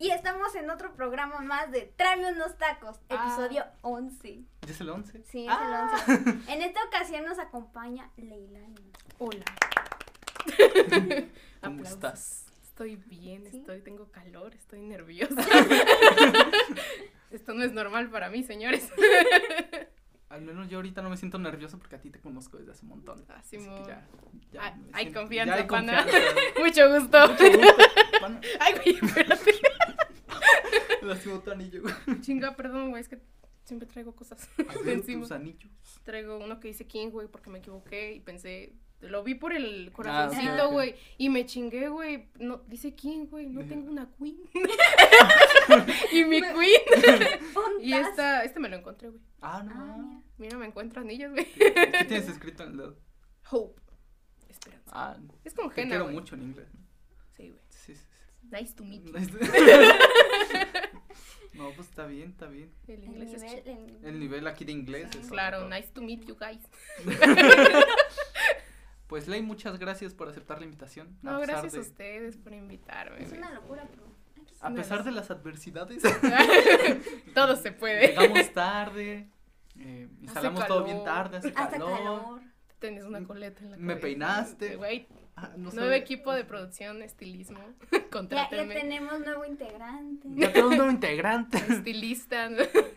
Y estamos en otro programa más de Tráeme unos tacos, Ah. episodio 11. ¿Ya es el 11? Sí, es Ah. el 11. En esta ocasión nos acompaña Leilani. Hola. ¿Cómo estás? Estoy bien, ¿Sí? estoy, tengo calor, estoy nerviosa. Esto no es normal para mí, señores. Al menos yo ahorita no me siento nervioso porque a ti te conozco desde hace un montón. Ah, Así que ya, ya Ah, hay siento- confianza, ya hay pana. Mucho gusto. Mucho gusto, pana. Ay, güey, espérate. Lastimó tu anillo. Chinga, perdón, güey, es que siempre traigo cosas ver, encima. tus anillos. Traigo uno que dice King, güey, porque me equivoqué y pensé, lo vi por el Ah, corazoncito, güey, y me chingué, güey. No, dice King, güey, no tengo una queen. y mi queen. y esta, este me lo encontré, güey. Ah, no. Ah, mira. Me encuentro anillos, güey. ¿Qué tienes escrito en el dedo? Hope. Esperanza. Ah, Es como te Jena, quiero mucho en inglés. Sí, güey. Sí, sí, sí. Nice to meet you. No, pues está bien, está bien. El El inglés es nivel, chido. el- El nivel aquí de inglés es Claro, otro. nice to meet you guys. Pues Ley, muchas gracias por aceptar la invitación. No, gracias de- a ustedes por invitarme. Es una locura, pero. A pesar de las adversidades, Todo se puede. llegamos tarde, eh, instalamos todo bien tarde, hace Hasta calor. calor. Tienes una coleta en la Me cabeza. peinaste. Güey, no nuevo equipo de producción, estilismo. Ya, tenemos nuevo integrante. Ya tenemos nuevo integrante. Estilista.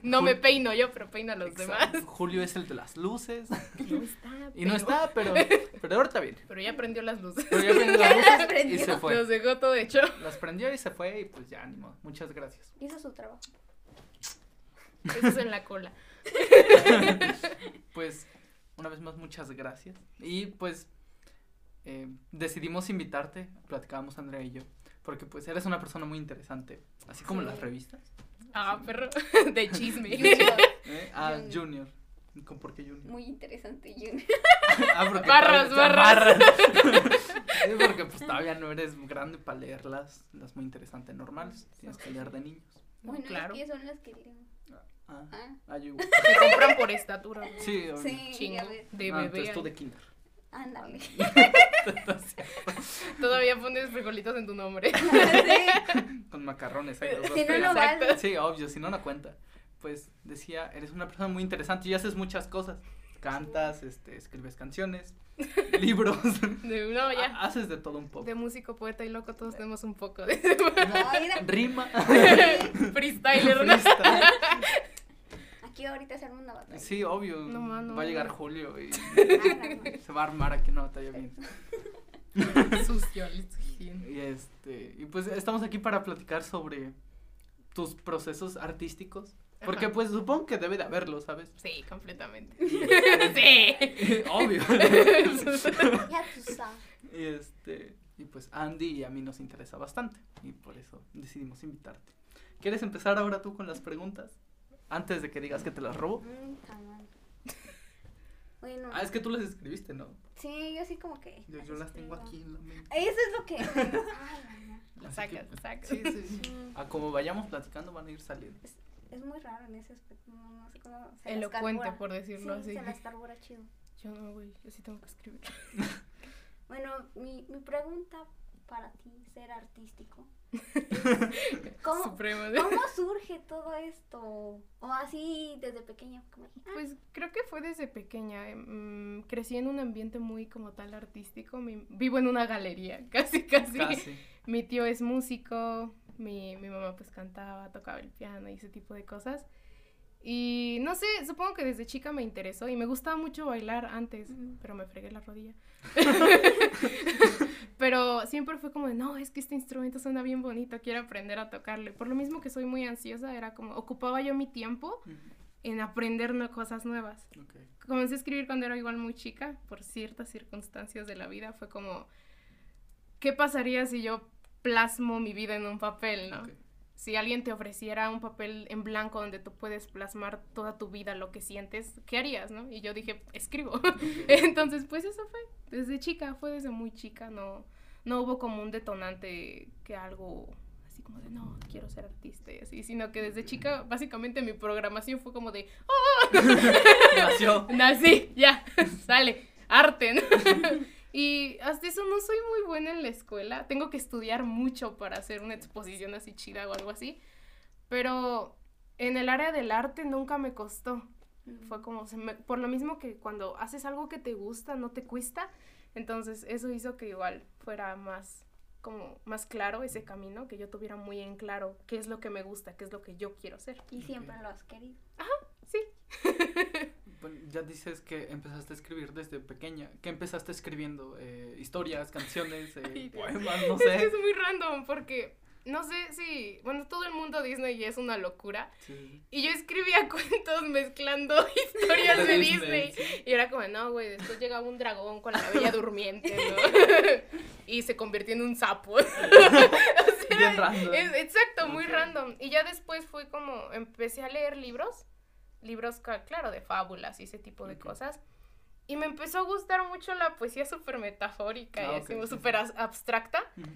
No me peino yo, pero peino a los Exacto. demás. Julio es el de las luces. No está. Y no pero- está, pero, pero ahorita bien. Pero ya prendió las luces. Pero ya prendió las luces las prendió. y se fue. Nos dejó todo hecho. Las prendió y se fue y pues ya, ni modo. Muchas gracias. Hizo su trabajo. Eso es en la cola. Pues, una vez más, muchas gracias. Y pues, eh, decidimos invitarte, platicábamos Andrea y yo, porque pues eres una persona muy interesante, así como las revistas. Ah, perro. De chisme. ¿eh? Ah, Junior. Junior. ¿Con- ¿Por qué Junior? Muy interesante, Junior. Ah, porque Barras, barras. Es porque pues todavía no eres grande para leer las, las muy interesantes normales. Tienes que leer de niños. Bueno, claro. es que son las que diremos. Ah, Ah, ah. Se compran por estatura. güey. Sí, sí. De Ah, bebé. entonces tú de kinder. Ándale. Todavía pones frijolitos en tu nombre. Sí. Con macarrones ahí los dos no, no vale. Sí, obvio, si no, no cuenta. Pues decía, eres una persona muy interesante y haces muchas cosas. Cantas, este, escribes canciones, libros. De, no, ya. ha- Haces de todo un poco. De músico, poeta y loco, todos tenemos un poco de No, mira. Rima. freestyler, ¿no? freestyle. Aquí ahorita se arma una batalla. Sí, obvio. No, mano. Va a llegar Julio y Ah, se va a armar aquí una batalla bien. Sucio. Y este, y pues estamos aquí para platicar sobre tus procesos artísticos. Porque Ajá. pues supongo que debe de haberlo, ¿sabes? Sí, completamente. Sí. Obvio. Ya tú sabes. y este, y pues Andy y a mí nos interesa bastante. Y por eso decidimos invitarte. ¿Quieres empezar ahora tú con las preguntas? Antes de que digas que te las robo. Mm, está mal. Bueno, Ah, es que tú las escribiste, ¿no? sí, yo sí como que. Yo, yo las tengo aquí en la mente. Eso es lo que. Ay, Así sacas, que, sacas. Sí, sí, sí. Mm, A como vayamos platicando van a ir saliendo. Es muy raro en ese aspecto. No, no sé cómo. se Elocuente, por decirlo sí, así. Se las carbura chido. Yo no, güey, yo sí tengo que escribir. Bueno, mi, mi pregunta para ti, ser artístico. ¿Cómo, Supremo. ¿Cómo surge todo esto? O así desde pequeña. Como, ah, Pues creo que fue desde pequeña. mm, crecí en un ambiente muy como tal artístico. mi- vivo en una galería, casi, casi. Casi. Mi tío es músico, mi, mi mamá pues cantaba, tocaba el piano y ese tipo de cosas. Y no sé, supongo que desde chica me interesó y me gustaba mucho bailar antes, pero me fregué la rodilla. pero siempre fue como de, no, es que este instrumento suena bien bonito, quiero aprender a tocarle. Por lo mismo que soy muy ansiosa, era como, ocupaba yo mi tiempo en aprender nue- cosas nuevas. Comencé a escribir cuando era igual muy chica, por ciertas circunstancias de la vida. Fue como, ¿qué pasaría si yo plasmo mi vida en un papel, no? Si alguien te ofreciera un papel en blanco donde tú puedes plasmar toda tu vida, lo que sientes, ¿qué harías, no? Y yo dije, escribo. Entonces, pues eso fue, desde chica, fue desde muy chica, no, no hubo como un detonante que algo así como de, no, quiero ser artista y así, sino que desde chica, básicamente mi programación fue como de, Nació. Nací, ya, sale, arte, ¿no? Y hasta eso no soy muy buena en la escuela. Tengo que estudiar mucho para hacer una exposición así chida o algo así. Pero en el área del arte nunca me costó. Fue como, se me- por lo mismo que cuando haces algo que te gusta, no te cuesta. Entonces eso hizo que igual fuera más, como, más claro ese camino, que yo tuviera muy en claro qué es lo que me gusta, qué es lo que yo quiero hacer. Y siempre lo has querido. Sí. Ya dices que empezaste a escribir desde pequeña. ¿Qué empezaste escribiendo? Eh, ¿Historias, canciones, eh, Ay, poemas? No Es que sé. es muy random porque no sé si, bueno, todo el mundo Disney es una locura. Sí. Y yo escribía cuentos mezclando historias de De Disney. Disney, sí. Y era como, no, güey, después llegaba un dragón con la bella durmiente, ¿no? y se convirtió en un sapo. Bien random. Es- exacto, muy random. Y ya después fue como, empecé a leer libros, libros, claro, de fábulas y ese tipo de Ok. cosas. Y me empezó a gustar mucho la poesía súper metafórica Ah, y ok, así, sí, súper sí. abstracta. Ujú.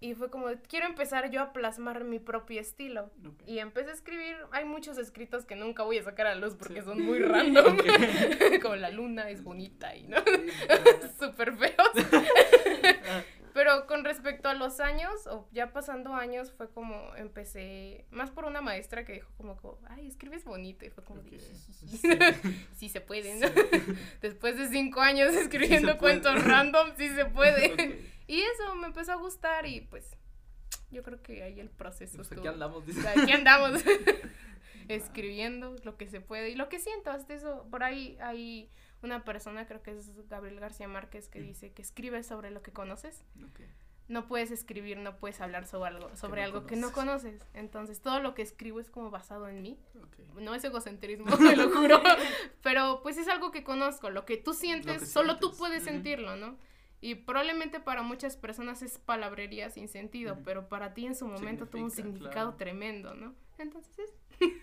Y fue como, quiero empezar yo a plasmar mi propio estilo. Ok. Y empecé a escribir, hay muchos escritos que nunca voy a sacar a luz porque Sí. son muy random. Como la luna es bonita y no, súper feos. Pero con respecto a los años, o ya pasando años, fue como empecé, más por una maestra que dijo como, como, ay, escribes bonito. Y fue como, ok. de, Sí. se puede, ¿no? Después de cinco años escribiendo cuentos random, sí se puede. Y eso me empezó a gustar y pues yo creo que ahí el proceso Pues estuvo- aquí andamos. o dice. sea, aquí andamos escribiendo lo que se puede y lo que siento hasta eso. Por ahí hay una persona, creo que es Gabriel García Márquez, que Mm. dice que escribes sobre lo que conoces. Ok. No puedes escribir, no puedes hablar sobre algo, sobre no algo que no conoces. Entonces todo lo que escribo es como basado en mí. Ok. No es egocentrismo, te lo juro. Pero pues es algo que conozco. Lo que tú sientes, que solo tú sientes. puedes Ujú. sentirlo, ¿no? Y probablemente para muchas personas es palabrería sin sentido, Ujú. pero para ti en su momento tuvo un Significa, significado claro. tremendo, ¿no? Entonces es...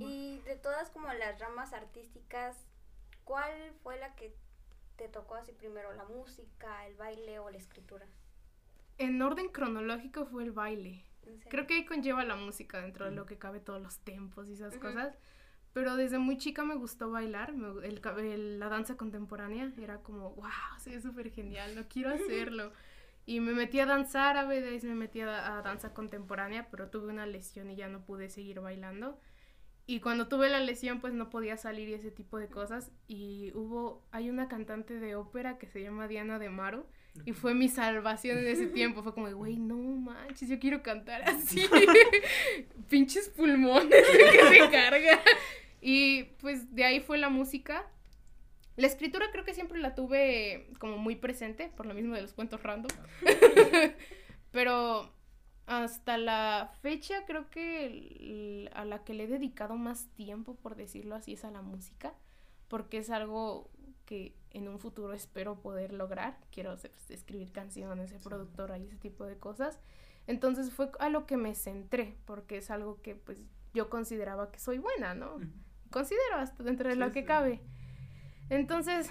Y de todas como las ramas artísticas, ¿cuál fue la que te tocó así primero? ¿La música, el baile o la escritura? En orden cronológico fue el baile. Creo que ahí conlleva la música dentro de lo que cabe todos los tempos y esas cosas. Pero desde muy chica me gustó bailar, me- el, ca- el- la danza contemporánea era como, wow, es súper genial, no quiero hacerlo. Y me metí a danzar, a veces me metí a, a danza contemporánea, pero tuve una lesión y ya no pude seguir bailando. Y cuando tuve la lesión, pues no podía salir y ese tipo de cosas. Y hubo, hay una cantante de ópera que se llama Diana de Maro. Y fue mi salvación en ese tiempo. Fue como, güey, no manches, yo quiero cantar así. Pinches pulmones que se carga. Y pues de ahí fue la música. La escritura creo que siempre la tuve como muy presente, por lo mismo de los cuentos random. Pero hasta la fecha creo que el- a la que le he dedicado más tiempo, por decirlo así, es a la música. Porque es algo que en un futuro espero poder lograr. Quiero pues, escribir canciones, ser productora y ese tipo de cosas. Entonces fue a lo que me centré, porque es algo que pues yo consideraba que soy buena, ¿no? Considero hasta dentro de Sí, lo que sí. cabe. Entonces,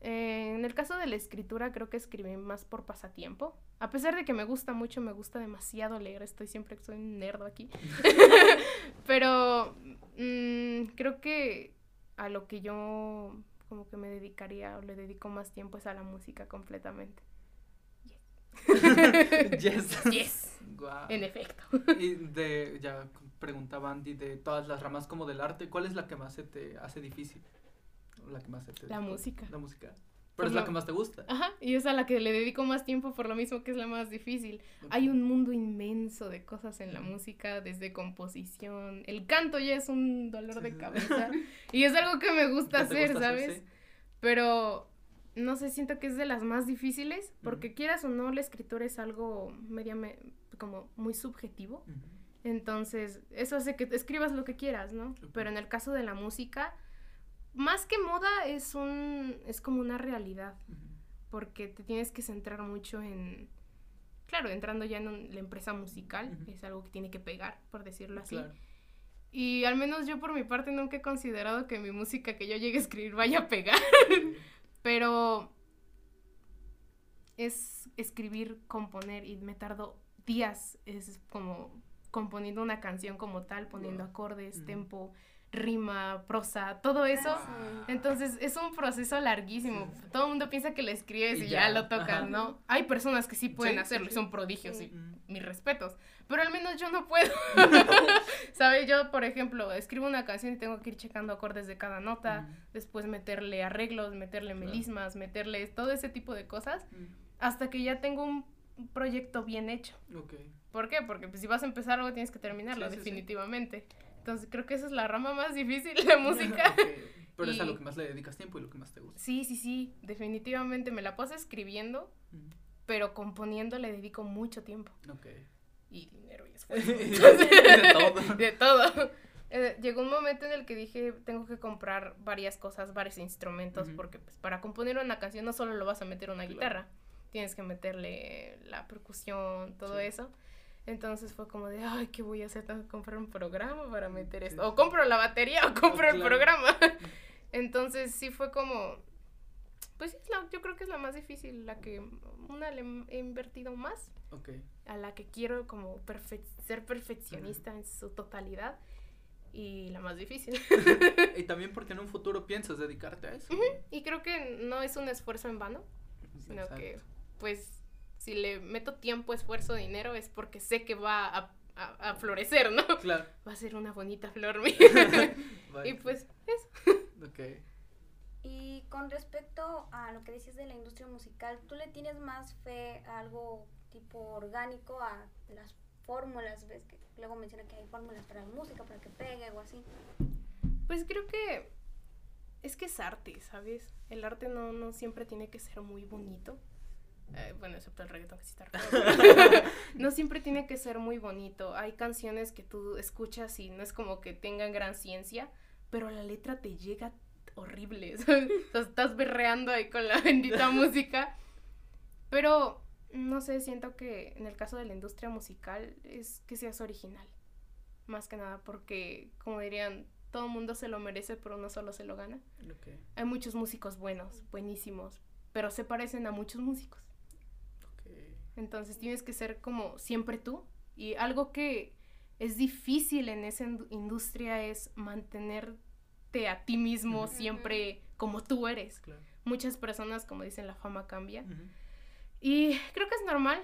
eh, en el caso de la escritura creo que escribí más por pasatiempo. A pesar de que me gusta mucho, me gusta demasiado leer, estoy siempre soy un nerd aquí. Pero mm, creo que a lo que yo como que me dedicaría o le dedico más tiempo es a la música completamente. yes. Yes, en efecto. Y de, ya preguntaba Andy, de todas las ramas como del arte, ¿cuál es la que más se te hace difícil? La que más se te La música. La música. Pero es la lo- que más te gusta. Ajá, y es a la que le dedico más tiempo por lo mismo que es la más difícil. Hay un mundo inmenso de cosas en la música, desde composición. El canto ya es un dolor Sí, de sí. cabeza. y es algo que me gusta ¿Qué te hacer, gusta ¿sabes? sí? Pero no sé, siento que es de las más difíciles, porque quieras o no, la escritura es algo media me- como muy subjetivo. Entonces, eso hace que escribas lo que quieras, ¿no? Pero en el caso de la música, más que moda, es un es como una realidad porque te tienes que centrar mucho en, claro, entrando ya en un- la empresa musical, es algo que tiene que pegar, por decirlo así. Claro. Y al menos yo por mi parte nunca he considerado que mi música que yo llegue a escribir vaya a pegar, pero es escribir, componer y me tardo días, es como componiendo una canción como tal, poniendo Wow. acordes, tempo, rima, prosa, todo eso. Ah. Entonces es un proceso larguísimo. Sí, sí. Todo el mundo piensa que le escribes Y y, ya, ya, lo tocas, ajá. ¿no? Hay personas que sí pueden Sí, sí, hacerlo y son prodigios Sí. y mis respetos. Pero al menos yo no puedo. ¿Sabes? Yo, por ejemplo, escribo una canción y tengo que ir checando acordes de cada nota, Mm. después meterle arreglos, meterle Claro. melismas, meterle todo ese tipo de cosas, Mm. hasta que ya tengo un proyecto bien hecho. ¿Por qué? Porque pues, si vas a empezar algo tienes que terminarlo, Sí, sí, sí. definitivamente. Entonces creo que esa es la rama más difícil de música. Pero es a lo que más le dedicas tiempo y lo que más te gusta. Sí, sí, sí, definitivamente me la paso escribiendo, pero componiendo le dedico mucho tiempo. Ok. Y dinero y esfuerzo. de todo. De todo. Eh, llegó un momento en el que dije, tengo que comprar varias cosas, varios instrumentos, porque pues, para componer una canción no solo lo vas a meter una Claro. guitarra, tienes que meterle la percusión, todo Sí. eso. Entonces fue como de, ay, ¿qué voy a hacer? Tengo que comprar un programa para meter Sí, esto. O compro la batería o compro el programa. Entonces sí fue como, pues es la- yo creo que es la más difícil, la que una le he invertido más Ok. a la que quiero como perfe- ser perfeccionista en su totalidad y la más difícil. y también porque en un futuro piensas dedicarte a eso. y creo que no es un esfuerzo en vano, sino que pues si le meto tiempo, esfuerzo, dinero es porque sé que va a, a- a florecer, ¿no? Claro. Va a ser una bonita flor mía. Vale. y pues eso. Ok. Y con respecto a lo que dices de la industria musical, ¿tú le tienes más fe a algo tipo orgánico, a las fórmulas? ¿Ves que luego menciona que hay fórmulas para la música, para que pegue o así? Pues creo que es que es arte, ¿sabes? El arte no, no siempre tiene que ser muy bonito. Eh, bueno, excepto el reggaetón que sí está. No siempre tiene que ser muy bonito. Hay canciones que tú escuchas y no es como que tengan gran ciencia, pero la letra te llega horrible. estás berreando ahí con la bendita música. Pero, no sé, siento que en el caso de la industria musical es que seas original. Más que nada porque, como dirían, todo el mundo se lo merece, pero uno solo se lo gana. Hay muchos músicos buenos, buenísimos, pero se parecen a muchos músicos. Entonces tienes que ser como siempre tú. Y algo que es difícil en esa indu- industria es mantenerte a ti mismo siempre como tú eres. Claro. Muchas personas, como dicen, la fama cambia. Y creo que es normal.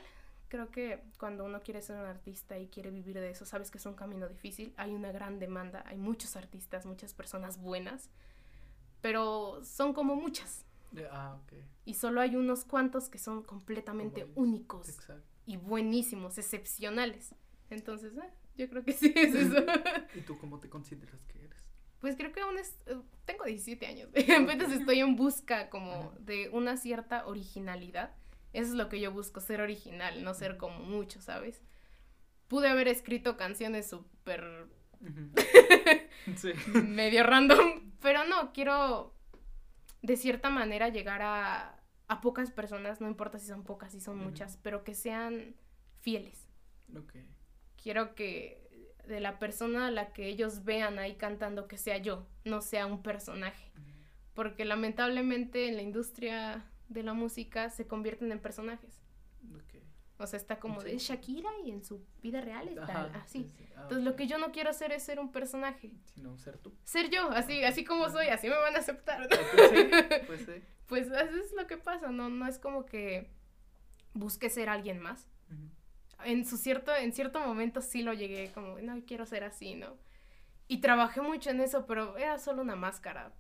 Creo que cuando uno quiere ser un artista y quiere vivir de eso, sabes que es un camino difícil. Hay una gran demanda, hay muchos artistas, muchas personas buenas, pero son como muchas. Ah, ok. Y solo hay unos cuantos que son completamente únicos Exacto. y buenísimos, excepcionales. Entonces, eh, yo creo que sí es eso. ¿Y tú cómo te consideras que eres? Pues creo que aún es, eh, tengo 17 años, apenas estoy en busca como de una cierta originalidad. Eso es lo que yo busco, ser original, no ser como mucho, ¿sabes? Pude haber escrito canciones súper sí. medio random, pero no, quiero de cierta manera llegar a, a pocas personas, no importa si son pocas, si son muchas, pero que sean fieles. Quiero que de la persona a la que ellos vean ahí cantando que sea yo, no sea un personaje. Porque lamentablemente en la industria de la música se convierten en personajes. O sea, está como Sí. de Shakira y en su vida real está Ajá, así. sí, sí. Ah, Entonces lo que yo no quiero hacer es ser un personaje. Sino ser tú. Ser yo, así, así como soy, así me van a aceptar. Pues sí, pues sí. Pues eso es lo que pasa, no, no es como que busque ser alguien más. En su cierto, en cierto momento sí lo llegué como, no, quiero ser así, ¿no? Y trabajé mucho en eso, pero era solo una máscara.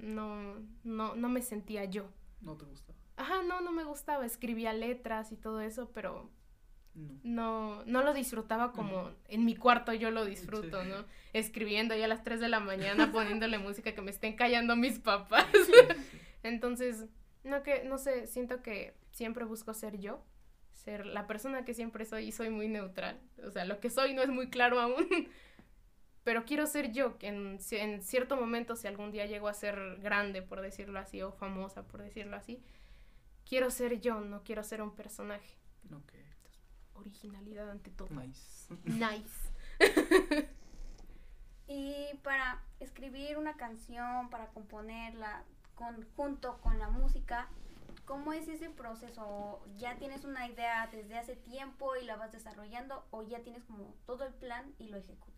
No, no, no me sentía yo. No te gusta. Ajá, no, no me gustaba. Escribía letras y todo eso, pero No. no, no lo disfrutaba como Ujú. en mi cuarto yo lo disfruto, Sí. ¿no? Escribiendo ya a las 3 de la mañana, poniéndole música que me estén callando mis papás. Sí, sí. Entonces, no que, no sé, siento que siempre busco ser yo, ser la persona que siempre soy y soy muy neutral. O sea, lo que soy no es muy claro aún, pero quiero ser yo, que en cierto momento, si algún día llego a ser grande, por decirlo así, o famosa, por decirlo así, quiero ser yo, no quiero ser un personaje. Ok. Originalidad ante todo. Nice. Nice. Y para escribir una canción, para componerla con, junto con la música, ¿cómo es ese proceso? ¿Ya tienes una idea desde hace tiempo y la vas desarrollando o ya tienes como todo el plan y lo ejecutas?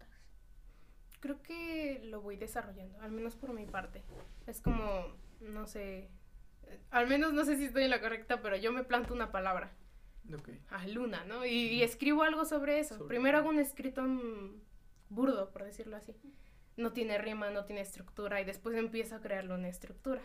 creo que lo voy desarrollando, al menos por mi parte. Es como, no sé, al menos no sé si estoy en la correcta, pero yo me planto una palabra. Ok. a Luna, ¿no? Y, y escribo algo sobre eso. Sobre- Primero hago un escrito mm, burdo, por decirlo así. No tiene rima, no tiene estructura y después empiezo a crearle una estructura.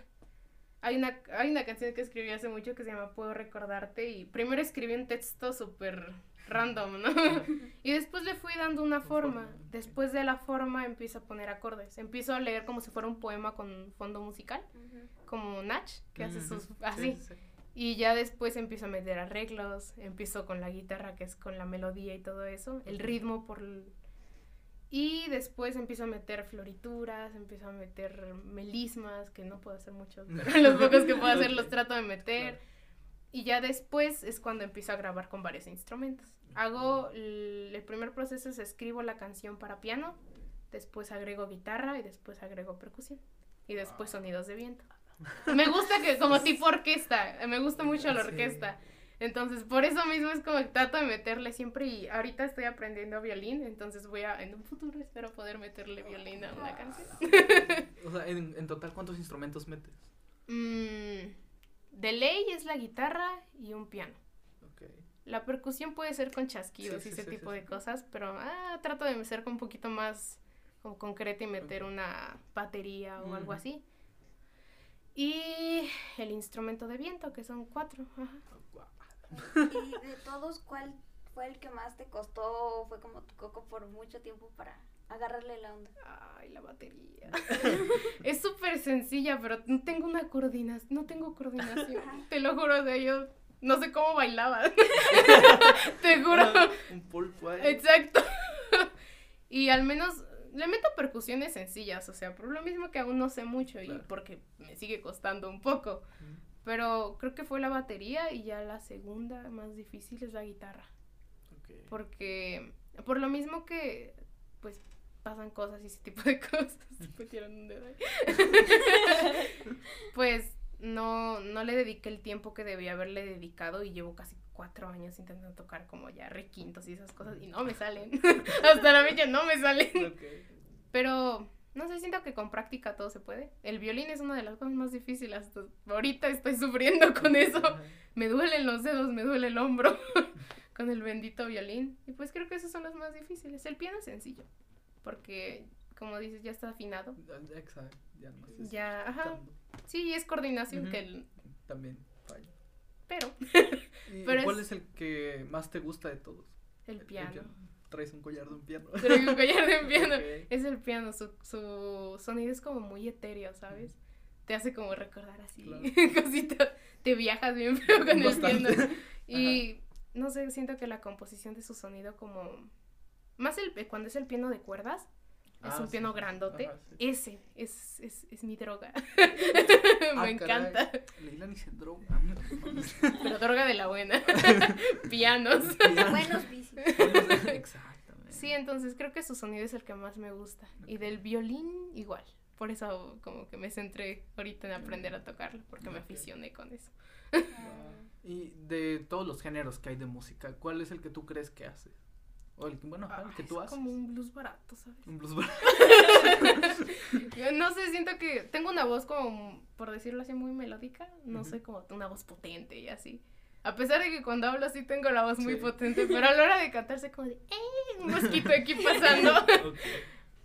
Hay una, hay una canción que escribí hace mucho que se llama Puedo recordarte y primero escribí un texto súper random, ¿no? y después le fui dando una forma. Después de la forma empiezo a poner acordes. Empiezo a leer como si fuera un poema con fondo musical, como Nach, que hace sus... Sí, así. sí, sí. Y ya después empiezo a meter arreglos, empiezo con la guitarra, que es con la melodía y todo eso, el ritmo por... el- Y después empiezo a meter florituras, empiezo a meter melismas, que no puedo hacer mucho, pero los pocos que puedo hacer los trato de meter. Claro. Y ya después es cuando empiezo a grabar con varios instrumentos. Hago, el, primer proceso es escribo la canción para piano, después agrego guitarra y después agrego percusión. Y después sonidos de viento. Me gusta que como tipo orquesta, me gusta mucho la orquesta. Entonces, por eso mismo es como que trato de meterle siempre y ahorita estoy aprendiendo violín, entonces voy a, en un futuro espero poder meterle violín a una canción. O sea, en, en total, ¿cuántos instrumentos metes? Mm, de ley es la guitarra y un piano. La percusión puede ser con chasquidos Sí, y sí, ese sí, tipo sí, de sí. cosas, pero ah, trato de ser un poquito más como concreta y meter una batería o algo así. Y el instrumento de viento, que son cuatro. ajá. Guau. Y de todos, ¿cuál fue el que más te costó? o Fue como tu coco por mucho tiempo para agarrarle la onda. Ay, la batería. es súper sencilla, pero no tengo una coordinación. No tengo coordinación. Te lo juro, de yo no sé cómo bailaba. Te juro. Un pulpo ahí. Exacto. y al menos le meto percusiones sencillas, o sea, por lo mismo que aún no sé mucho y porque me sigue costando un poco. Pero creo que fue la batería y ya la segunda más difícil es la guitarra. Porque por lo mismo que pues pasan cosas y ese tipo de cosas. Me tiran un dedo ahí. pues no, no le dediqué el tiempo que debía haberle dedicado y llevo casi cuatro años intentando tocar como ya requintos y esas cosas y no me salen. Hasta la fecha no me salen. Pero no sé, siento que con práctica todo se puede. El violín es una de las cosas más difíciles. Hasta ahorita estoy sufriendo con eso. Me duelen los dedos, me duele el hombro con el bendito violín. Y pues creo que esos son los más difíciles. El piano es sencillo, porque como dices, ya está afinado. Exacto. Ya es Ya, ajá. Sí, es coordinación que el... También falla. Pero ¿Y Pero cuál es- es... el que más te gusta de todos? el piano. Traes un collar de un piano. Traigo un collar de piano. Ok. Es el piano, su, su sonido es como muy etéreo, ¿sabes? Te hace como recordar así Claro. cositas. Te viajas bien feo con el piano. Y no sé, siento que la composición de su sonido como... Más el, cuando es el piano de cuerdas, es Ah, un sí, piano grandote. Ajá, sí. Ese es, es, es mi droga. Ah, Me encanta. caray. Leila ni se droga. Pero droga de la buena. Pianos. Buenos bicis. Exactamente. Sí, entonces creo que su sonido es el que más me gusta. Y del violín igual. Por eso como que me centré ahorita en aprender a tocarlo, porque me aficioné con eso. Y de todos los géneros que hay de música, ¿cuál es el que tú crees que haces? O el bueno, el que tú es haces. como un blues barato, ¿sabes? Un blues bar- Yo no sé, siento que tengo una voz como, por decirlo así, muy melódica. No Ujú. sé, como una voz potente y así. A pesar de que cuando hablo así tengo la voz muy potente, pero a la hora de cantarse como de, ¡eh! Un mosquito aquí pasando.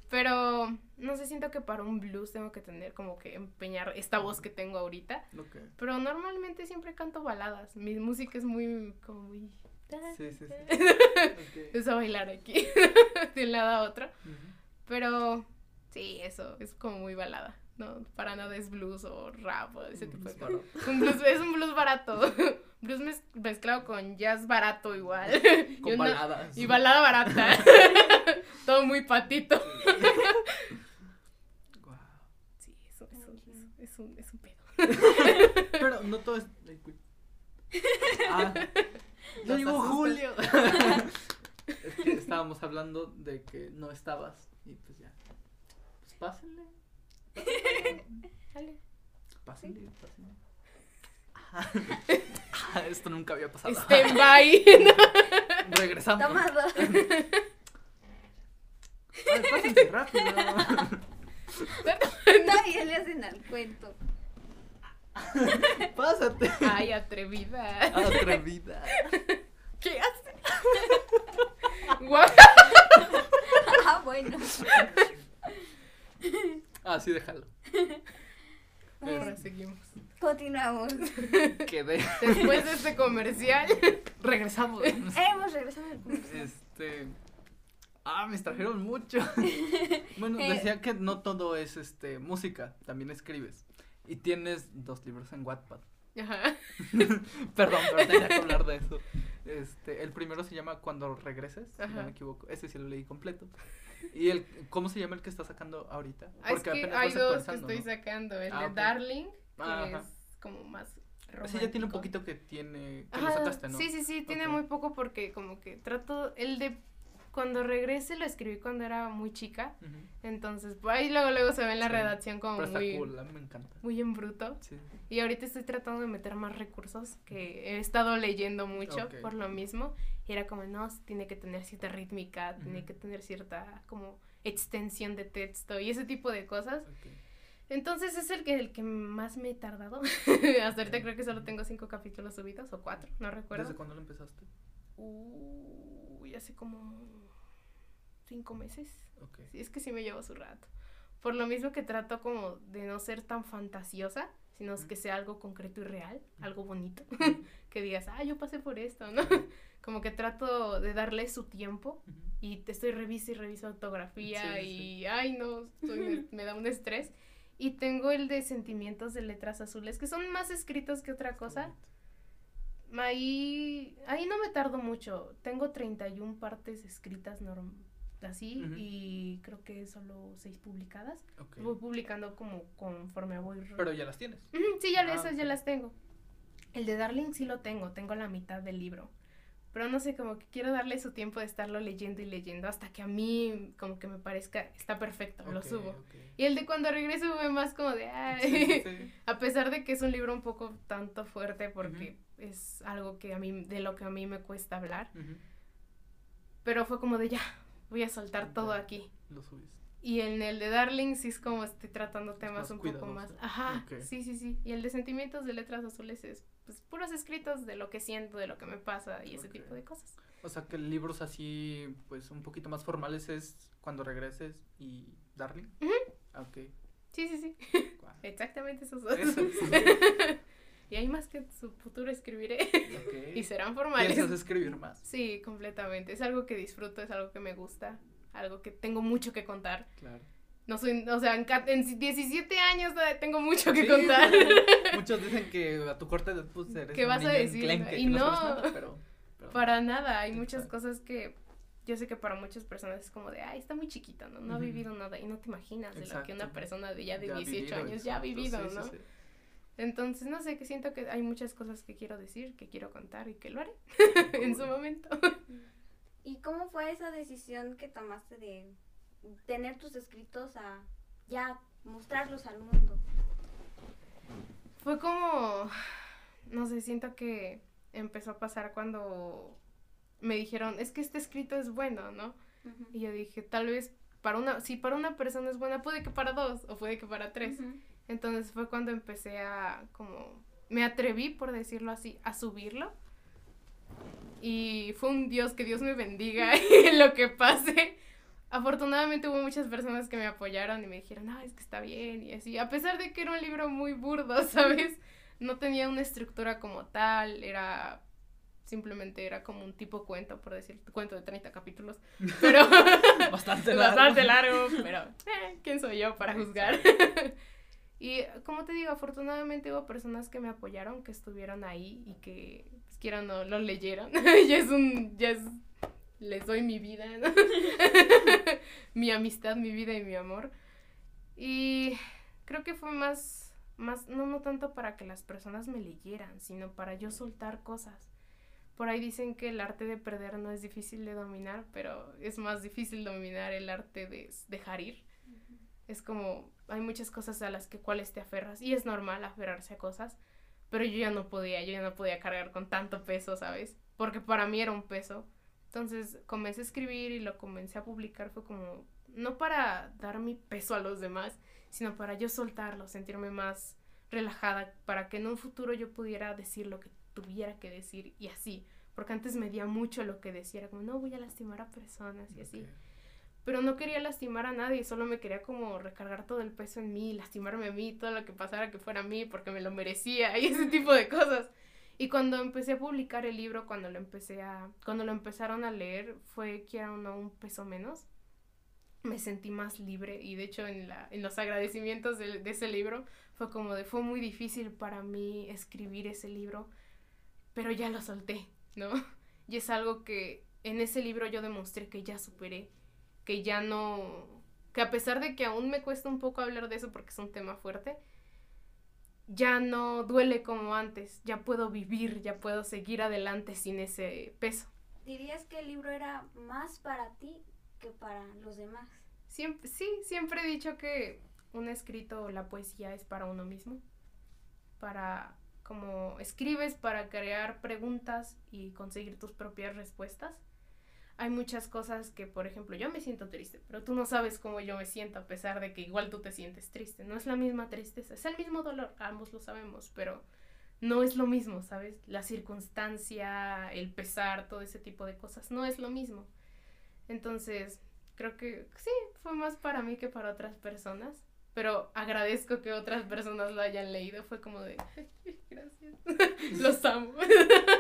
Pero no sé, siento que para un blues tengo que tener como que empeñar esta voz que tengo ahorita. Pero normalmente siempre canto baladas. Mi música es muy, como muy... Sí, sí, sí. Ok. Es a bailar aquí, de un lado a otro. Pero sí, eso, es como muy balada. No, para nada es blues o rap o ese Un tipo de cosas. Un blues, es un blues barato. blues mez- mezclado con jazz barato igual. Y Con una- baladas. Y balada barata. Todo muy patito. Guau. Sí, eso, eso, eso, es, un, es un pedo. Pero no todo es. Ah, Llegó asustas. Julio. es que estábamos hablando de que no estabas. Y pues ya. Pues pásenle. Dale. Pásenle, pásenle. Ah, Esto nunca había pasado. Stand by. Regresamos. Tomado. A ver, pásenle, Pásate rápido. Nadie le hacen al cuento. Pásate. Ay, atrevida. Atrevida. ¿Qué hace? Guau. Ah, bueno. Ah, sí, déjalo. Ahora seguimos. Continuamos. Quedé. Después de este comercial, Regresamos. Hemos regresado al comercial. Este. Ah, me extrajeron mucho. Bueno, Eh. decía que no todo es este música, también escribes. Y tienes dos libros en Wattpad. Ajá. Perdón, pero tenía que hablar de eso. Este, el primero se llama Cuando regreses, si no Ajá. me equivoco. Ese sí lo leí completo. Y el ¿cómo se llama el que está sacando ahorita? Ah, es que hay dos que estoy ¿no? sacando. El Ah, de ok. Darling, que Ajá. es como más romántico. Ese ya tiene un poquito que tiene que lo Ajá, sacaste, ¿no? Sí, sí, sí, tiene Ok. muy poco porque como que trato, el de cuando regrese lo escribí cuando era muy chica, entonces pues, ahí luego luego se ve en la Sí, redacción como Pero muy, cool, me encanta. muy en bruto. Sí. Y ahorita estoy tratando de meter más recursos que he estado leyendo mucho por lo mismo. Y era como, no, tiene que tener cierta rítmica, tiene que tener cierta como extensión de texto y ese tipo de cosas. ok. Entonces es el que, el que más me he tardado. Hasta ahorita creo que solo tengo cinco capítulos subidos o cuatro, no recuerdo. ¿Desde cuándo lo empezaste? Uy, hace como cinco meses. Sí, es que sí me llevo su rato. Por lo mismo que trato como de no ser tan fantasiosa, sino que sea algo concreto y real, algo bonito. que digas, ah, yo pasé por esto, ¿no? como que trato de darle su tiempo y te estoy revisa y revisa ortografía Sí, y, ay, no, me da un estrés. Y tengo el de sentimientos de letras azules, que son más escritos que otra cosa. Ahí, ahí no me tardo mucho. Tengo 31 partes escritas norm así Ujú. y creo que solo 6 publicadas. Ok. Voy publicando como conforme voy. Pero ya las tienes. Ujú, sí, ya Ah, esas ya ok. las tengo. El de Darling sí lo tengo, tengo la mitad del libro. Pero no sé, como que quiero darle su tiempo de estarlo leyendo y leyendo hasta que a mí como que me parezca está perfecto, lo Ok, subo. Y el de cuando regreso fue más como de, ay, Sí, sí, a pesar de que es un libro un poco tanto fuerte porque es algo que a mí, de lo que a mí me cuesta hablar, pero fue como de ya, voy a soltar todo aquí. Lo subiste. Y en el de Darling sí es como estoy tratando temas un poco más. Ajá, sí, sí, sí. Y el de Sentimientos de Letras Azules es pues puros escritos de lo que siento, de lo que me pasa y ese tipo de cosas. O sea que libros así, pues un poquito más formales es Cuando regreses y Darling. Ah, Ok. Sí, sí, sí. Exactamente esos dos. Eso. y hay más que su futuro escribiré y serán formales. ¿Piensas escribir más? Sí, completamente. Es algo que disfruto, es algo que me gusta, algo que tengo mucho que contar. Claro. No soy, o sea, en, en 17 años tengo mucho que Sí, contar. Muchos dicen que a tu corte de pues, eres ¿Qué un vas a decir? enclenque, Y que no. nada, pero, pero- Para nada, hay muchas cosas que yo sé que para muchas personas es como de, ay, está muy chiquita, ¿no? No ha vivido nada y no te imaginas de lo que una persona de ya de ha 18 vivido, años ya ha vivido, sí, ¿no? sí, sí. Entonces, no sé, que siento que hay muchas cosas que quiero decir, que quiero contar y que lo haré en su momento. ¿Y cómo fue esa decisión que tomaste de tener tus escritos a ya mostrarlos al mundo? Fue como, no sé, siento que empezó a pasar cuando me dijeron, es que este escrito es bueno, ¿no? Y yo dije, tal vez para una, si para una persona es buena, puede que para dos o puede que para tres. Entonces fue cuando empecé a como me atreví, por decirlo así, a subirlo. Y fue un Dios, que Dios me bendiga en lo que pase. Afortunadamente hubo muchas personas que me apoyaron y me dijeron, no, es que está bien y así. A pesar de que era un libro muy burdo, ¿sabes? No tenía una estructura como tal, era simplemente era como un tipo cuento, por decir, cuento de 30 capítulos. Pero Bastante largo. bastante largo, pero eh, ¿quién soy yo para juzgar? Y como te digo, afortunadamente hubo personas que me apoyaron, que estuvieron ahí y que, pues, no, lo leyeron. ya es un, ya es, les doy mi vida, ¿no? mi amistad, mi vida y mi amor. Y creo que fue más, más, no, no tanto para que las personas me leyeran, sino para yo soltar cosas. Por ahí dicen que el arte de perder no es difícil de dominar, pero es más difícil dominar el arte de dejar ir. Es como, hay muchas cosas a las que cuales te aferras, y es normal aferrarse a cosas, pero yo ya no podía, yo ya no podía cargar con tanto peso, ¿sabes? Porque para mí era un peso, Entonces comencé a escribir y lo comencé a publicar, fue como, no para dar mi peso a los demás, sino para yo soltarlo, sentirme más relajada, para que en un futuro yo pudiera decir lo que tuviera que decir y así, porque antes me medía mucho lo que decía, como, no voy a lastimar a personas y así. Pero no quería lastimar a nadie, solo me quería como recargar todo el peso en mí, lastimarme a mí, todo lo que pasara que fuera a mí, porque me lo merecía y ese tipo de cosas. Y cuando empecé a publicar el libro, cuando lo empecé a, cuando lo empezaron a leer, fue que era un peso menos. Me sentí más libre y de hecho en, la, en los agradecimientos de, de ese libro fue como de, fue muy difícil para mí escribir ese libro, pero ya lo solté, ¿no? Y es algo que en ese libro yo demostré que ya superé, que ya no, que a pesar de que aún me cuesta un poco hablar de eso porque es un tema fuerte, ya no duele como antes, ya puedo vivir, ya puedo seguir adelante sin ese peso. ¿Dirías que el libro era más para ti que para los demás? Siempre, sí, siempre he dicho que un escrito o la poesía es para uno mismo, para como escribes para crear preguntas y conseguir tus propias respuestas. Hay muchas cosas que, por ejemplo, yo me siento triste, pero tú no sabes cómo yo me siento a pesar de que igual tú te sientes triste. No es la misma tristeza, es el mismo dolor, ambos lo sabemos, pero no es lo mismo, ¿sabes? La circunstancia, el pesar, todo ese tipo de cosas, no es lo mismo. Entonces, creo que sí, fue más para mí que para otras personas, pero agradezco que otras personas lo hayan leído, fue como de, gracias, los amo.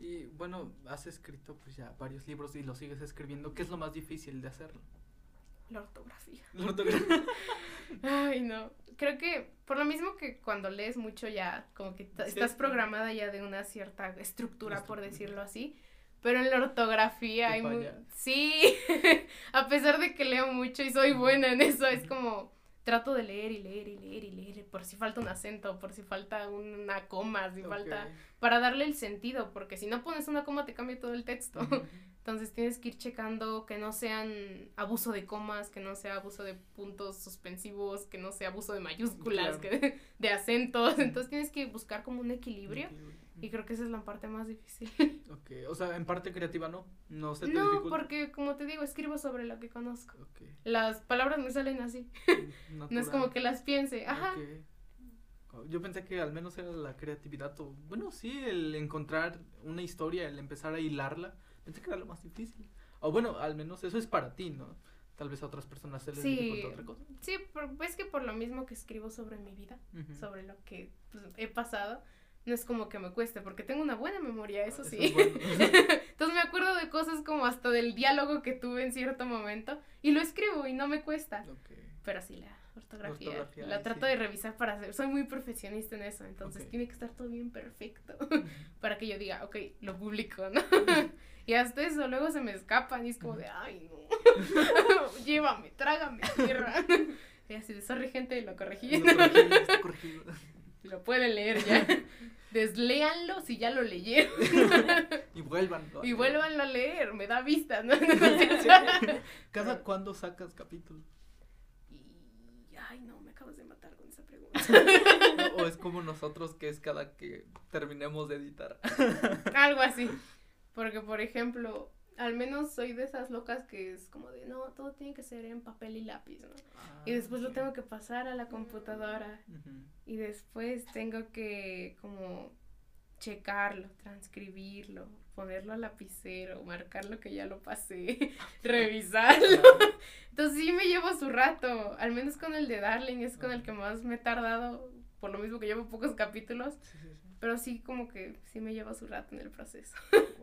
Y bueno, has escrito pues ya varios libros y los sigues escribiendo. ¿Qué es lo más difícil de hacerlo? La ortografía. La ortografía. Ay, no. Creo que por lo mismo que cuando lees mucho ya, como que Sí. estás programada ya de una cierta estructura, por Estructura. decirlo así. Pero en la ortografía hay muy... Sí, a pesar de que leo mucho y soy buena en eso, es como trato de leer y leer y leer y leer por si falta un acento, por si falta una coma, si falta... Para darle el sentido, porque si no pones una coma te cambia todo el texto. Entonces tienes que ir checando que no sean abuso de comas, que no sea abuso de puntos suspensivos, que no sea abuso de mayúsculas, Claro. que de, acentos. Entonces tienes que buscar como un equilibrio. Equilibrio. Y creo que esa es la parte más difícil. Ok, o sea, en parte creativa no, no se te No, dificulta. porque como te digo, escribo sobre lo que conozco. Las palabras me salen así. No es como que las piense. Ajá. Ok. Yo pensé que al menos era la creatividad o, bueno, sí, el encontrar una historia, el empezar a hilarla, pensé que era lo más difícil. O bueno, al menos eso es para ti, ¿no? Tal vez a otras personas se les Sí. dificulta otra cosa. Sí, por- es que por lo mismo que escribo sobre mi vida, sobre lo que pues, he pasado, no es como que me cueste, porque tengo una buena memoria, eso Eso sí. es bueno. Entonces me acuerdo de cosas como hasta del diálogo que tuve en cierto momento y lo escribo y no me cuesta. Pero sí, la ortografía, Ortografía, la trato sí. de revisar para hacer. Soy muy profesionista en eso, entonces tiene que estar todo bien perfecto para que yo diga, ok, lo publico, ¿no? y hasta eso luego se me escapan y es como de, ay, no. Llévame, trágame tierra. y así de, sorry, gente, lo corregí. Lo corregí, está corregido. Lo pueden leer ya. Desléanlo si ya lo leyeron. Y vuelvan. ¿no? y vuelvan a leer, me da vistas, ¿no? ¿Cada cuándo sacas capítulos? Y, ay, no, me acabas de matar con esa pregunta. O o es como nosotros que es cada que terminemos de editar. Algo así. Porque, por ejemplo, al menos soy de esas locas que es como de, no, todo tiene que ser en papel y lápiz, ¿no? Y después lo tengo que pasar a la computadora. Y después tengo que como checarlo, transcribirlo, ponerlo al lapicero, marcar lo que ya lo pasé, revisarlo. Entonces sí me llevo su rato, al menos con el de Darling es con el que más me he tardado, por lo mismo que llevo pocos capítulos, Sí, sí, sí. pero sí como que sí me lleva su rato en el proceso.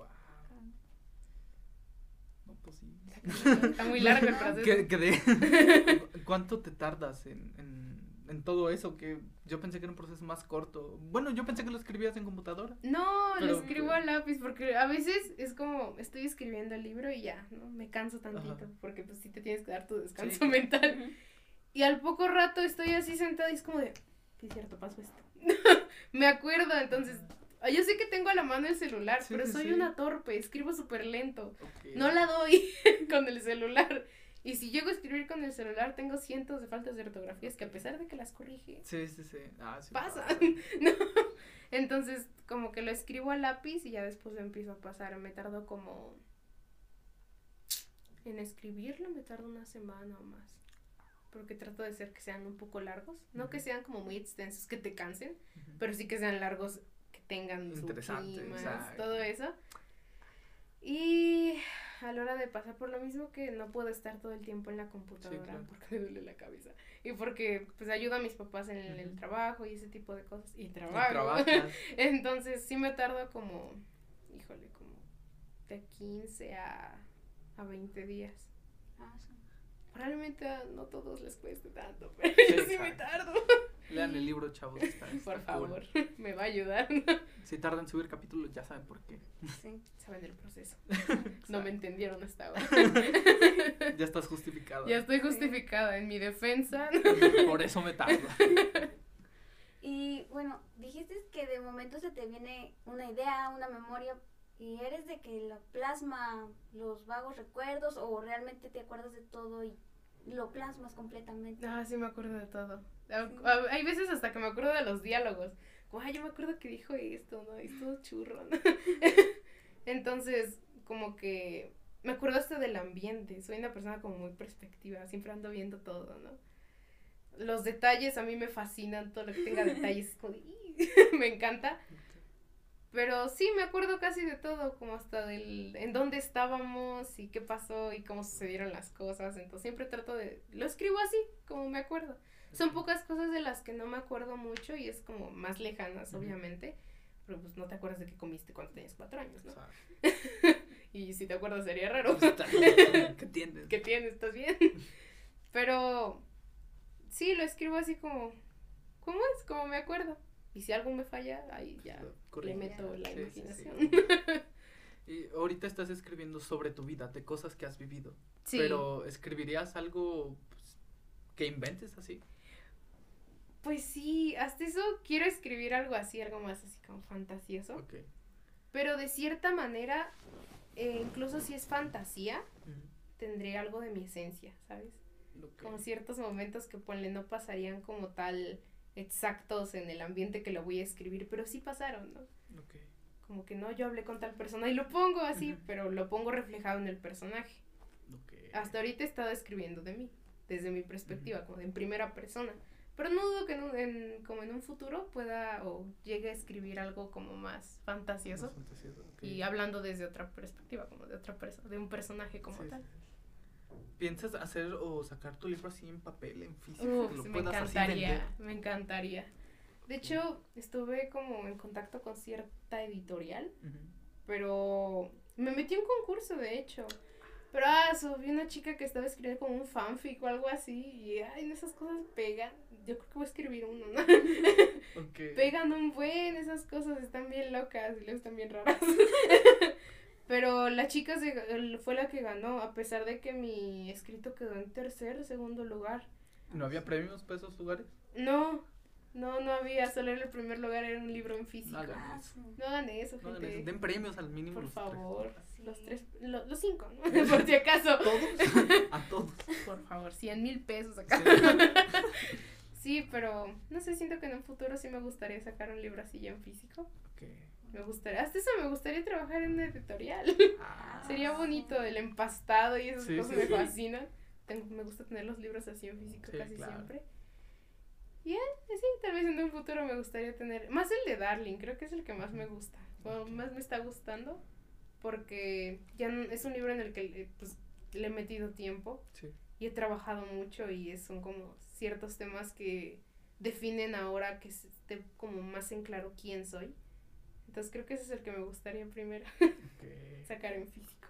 Pues sí. Está muy largo el proceso. ¿Qué- qué de- ¿Cuánto te tardas en, en, en todo eso? Que yo pensé que era un proceso más corto. Bueno, yo pensé que lo escribías en computadora. No, lo escribo a lápiz porque a veces es como estoy escribiendo el libro y ya, ¿no? Me canso tantito Ajá. porque pues sí te tienes que dar tu descanso Sí. mental. Y al poco rato estoy así sentada y es como de, sí es cierto, pasó esto. Me acuerdo, entonces, yo sé que tengo a la mano el celular, Sí, pero sí, soy sí. una torpe, escribo súper lento. No la doy con el celular. Y si llego a escribir con el celular, tengo cientos de faltas de ortografías que a pesar de que las corrige, Sí, sí, sí. Ah, sí. pasan. pasa. ¿no? Entonces, como que lo escribo a lápiz y ya después lo empiezo a pasar. Me tardo como... En escribirlo me tardo una semana o más. Porque trato de ser que sean un poco largos. No que sean como muy extensos, que te cansen, pero sí que sean largos, tengan su todo eso. Y a la hora de pasar por lo mismo que no puedo estar todo el tiempo en la computadora claro. porque me duele la cabeza. Y porque pues ayudo a mis papás en el, trabajo y ese tipo de cosas. Y trabajo. Entonces sí me tardo como, híjole, como de 15 a, a 20 días. Ah, sí. Probablemente no todos les cueste tanto, pero Sí, yo sí me tardo. Lean el libro, chavos. Está, está Por cool. favor, me va a ayudar. Si tardan en subir capítulos, ya saben por qué. Sí. Saben el proceso. No me entendieron hasta ahora. Ya estás justificado. Ya estoy justificada en mi defensa. Por eso me tardo. Y bueno, dijiste que de momento se te viene una idea, una memoria, y eres de que lo plasma los vagos recuerdos o realmente te acuerdas de todo y lo plasmas completamente. Ah, sí me acuerdo de todo. Hay veces hasta que me acuerdo de los diálogos. Como, ay, yo me acuerdo que dijo esto, ¿no? Esto churro, ¿no? Entonces, como que me acuerdo hasta del ambiente. Soy una persona como muy perspectiva. Siempre ando viendo todo, ¿no? Los detalles a mí me fascinan. Todo lo que tenga detalles. me encanta. Pero sí, me acuerdo casi de todo, como hasta del en dónde estábamos y qué pasó y cómo sucedieron las cosas. Entonces siempre trato de, lo escribo así, como me acuerdo. Son pocas cosas de las que no me acuerdo mucho y es como más lejanas, obviamente. Pero pues no te acuerdas de qué comiste cuando tenías cuatro años, ¿no? Y si te acuerdas sería raro. pues, está- ¿Qué tienes? ¿Qué tienes? ¿Estás bien? Pero sí, lo escribo así como, ¿cómo es? Como me acuerdo. Y si algo me falla, ahí ya Lo le meto la Sí, sí, sí. imaginación. Y ahorita estás escribiendo sobre tu vida, de cosas que has vivido. Sí. Pero ¿escribirías algo pues, que inventes así? Pues sí, hasta eso quiero escribir algo así, algo más así como fantasioso. Ok. Pero de cierta manera, eh, incluso si es fantasía, Ujú. tendré algo de mi esencia, ¿sabes? Ok. Como ciertos momentos que ponle no pasarían como tal exactos en el ambiente que lo voy a escribir, pero sí pasaron, ¿no? Como que no, yo hablé con tal persona y lo pongo así, pero lo pongo reflejado en el personaje. Hasta ahorita he estado escribiendo de mí, desde mi perspectiva, como en primera persona. Pero no dudo que en un- en- como en un futuro pueda o llegue a escribir algo como más fantasioso Más fantasioso, ok. y hablando desde otra perspectiva, como de otra persona, de un personaje como Sí, tal. sí. ¿Piensas hacer o sacar tu libro así en papel, en físico? Uf, lo me encantaría, me encantaría. De hecho, estuve como en contacto con cierta editorial, pero me metí en un concurso, de hecho. Pero, ah, subí una chica que estaba escribiendo como un fanfic o algo así, y, ay, esas cosas pegan. Yo creo que voy a escribir uno, ¿no? Ok. pegan un buen, esas cosas están bien locas y luego están bien raras. Pero la chica se- fue la que ganó, a pesar de que mi escrito quedó en tercer, segundo lugar. ¿No había premios para esos lugares? No, no, no había, solo era el primer lugar, era un libro en físico. No hagan eso. No hagan eso, No hagan gente. eso. Den premios al mínimo. Por los tres. favor, Sí. los tres, lo- los cinco, ¿no? Por si acaso. ¿Todos? A todos. Por favor, 100 mil pesos acá. Sí. Sí, pero no sé, siento que en un futuro sí me gustaría sacar un libro así ya en físico. Ok. Me gustaría, hasta eso me gustaría trabajar en una editorial. Ah, Sería bonito el empastado y esas Sí, cosas sí, me sí. fascinan. Tengo, me gusta tener los libros así en físico Sí, casi claro. siempre. Y eh, sí, tal vez en un futuro me gustaría tener. Más el de Darling, creo que es el que más me gusta. O más me está gustando. Porque ya no- es un libro en el que pues, le he metido tiempo sí. y he trabajado mucho y son como ciertos temas que definen ahora que esté como más en claro quién soy. Entonces creo que ese es el que me gustaría primero Ok. sacar en físico.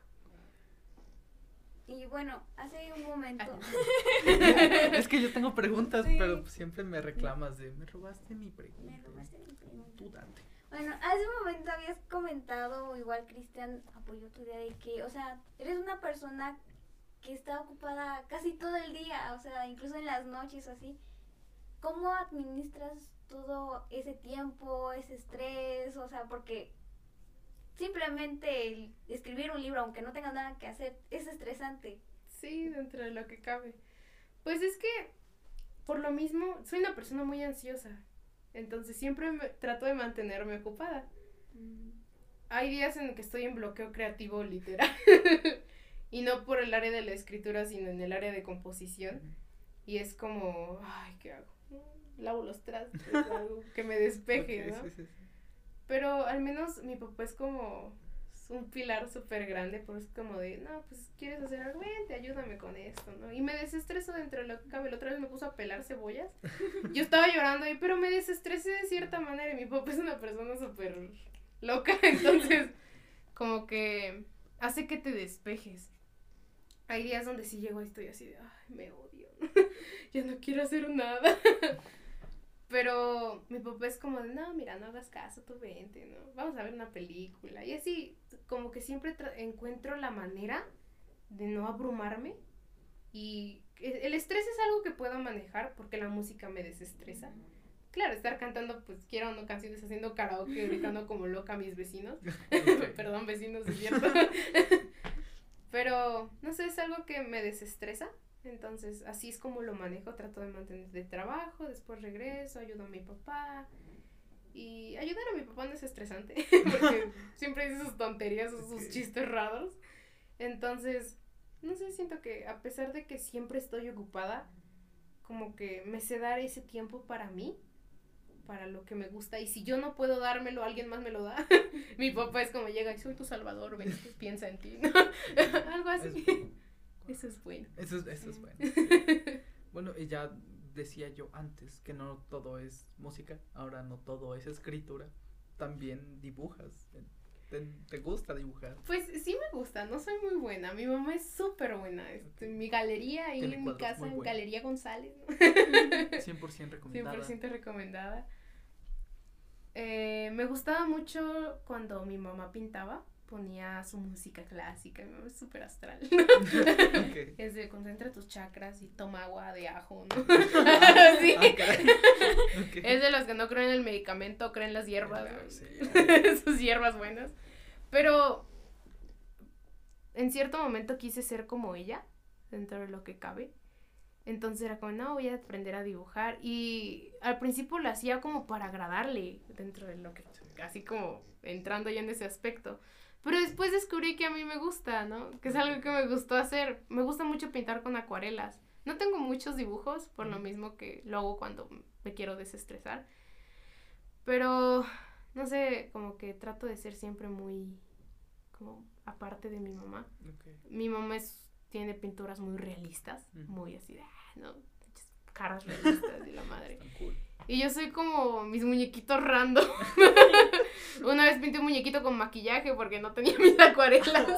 Y bueno, hace un momento. es que yo tengo preguntas, Sí. pero siempre me reclamas de me robaste mi pregunta. Me robaste mi pregunta. Tú date. Bueno, hace un momento habías comentado, igual Cristian apoyó tu idea de que, o sea, eres una persona que está ocupada casi todo el día, o sea, incluso en las noches o así. ¿Cómo administras todo ese tiempo, ese estrés? O sea, porque simplemente el escribir un libro, aunque no tengas nada que hacer, es estresante. Sí, dentro de lo que cabe. Pues es que, por lo mismo, soy una persona muy ansiosa. Entonces siempre me, trato de mantenerme ocupada. Mm. Hay días en que estoy en bloqueo creativo literal. y no por el área de la escritura, sino en el área de composición. Y es como, ay, ¿qué hago? Lavo los trastes, algo que me despeje, ¿no? sí, sí, sí. Pero al menos mi papá es como es un pilar súper grande, pues es como de, no, pues quieres hacer algo, vente, ayúdame con esto, ¿no? Y me desestreso dentro de lo que cabe. La otra vez me puso a pelar cebollas. Yo estaba llorando ahí, pero me desestresé de cierta manera y mi papá es una persona súper loca, entonces como que hace que te despejes. Hay días donde sí llego y estoy así de, ay, me odio, ya no quiero hacer nada. Pero mi papá es como de, no, mira, no hagas caso, tú vente, ¿no? Vamos a ver una película. Y así, como que siempre encuentro la manera de no abrumarme. Y e- el estrés es algo que puedo manejar porque la música me desestresa. Claro, estar cantando, pues quiero o no canciones, haciendo karaoke, gritando como loca a mis vecinos. Perdón, vecinos, es cierto. Pero, no sé, es algo que me desestresa. Entonces, así es como lo manejo. Trato de mantener de trabajo, después regreso, ayudo a mi papá. Y ayudar a mi papá no es estresante, porque siempre dice sus tonterías, sus sus chistes raros. Entonces, no sé, siento que a pesar de que siempre estoy ocupada, como que me sé dar ese tiempo para mí, para lo que me gusta. Y si yo no puedo dármelo, alguien más me lo da. Mi papá es como llega y soy tu salvador, ven, piensa en ti. Algo así. Eso es bueno. Eso es, eso es bueno. Bueno, y ya decía yo antes que no todo es música, ahora no todo es escritura, también dibujas. ¿Te, te gusta dibujar? Pues sí me gusta, no soy muy buena. Mi mamá es súper buena. Este, mi galería ahí en mi casa, en. Galería González, ¿no? 100% recomendada. 100% recomendada. Eh, me gustaba mucho cuando mi mamá pintaba, ponía su música clásica, mi mamá es súper astral. Es de concentra tus chakras y toma agua de ajo, ¿no? Sí. Ah. Es de los que no creen en el medicamento, creen en las hierbas. Ah. Sus hierbas buenas. Pero en cierto momento quise ser como ella, dentro de lo que cabe. Entonces era como, no, voy a aprender a dibujar. Y al principio lo hacía como para agradarle, dentro de lo que, así como entrando ya en ese aspecto. Pero después descubrí que a mí me gusta, ¿no? Que es algo que me gustó hacer. Me gusta mucho pintar con acuarelas. No tengo muchos dibujos, por lo mismo que lo hago cuando me quiero desestresar. Pero, no sé, como que trato de ser siempre muy, como, aparte de mi mamá. Ok. Mi mamá es, tiene pinturas muy realistas, muy así de, ah, ¿no? Caras realistas de la madre. Cool. Y yo soy como mis muñequitos random. Una vez pinté un muñequito con maquillaje porque no tenía mis acuarelas.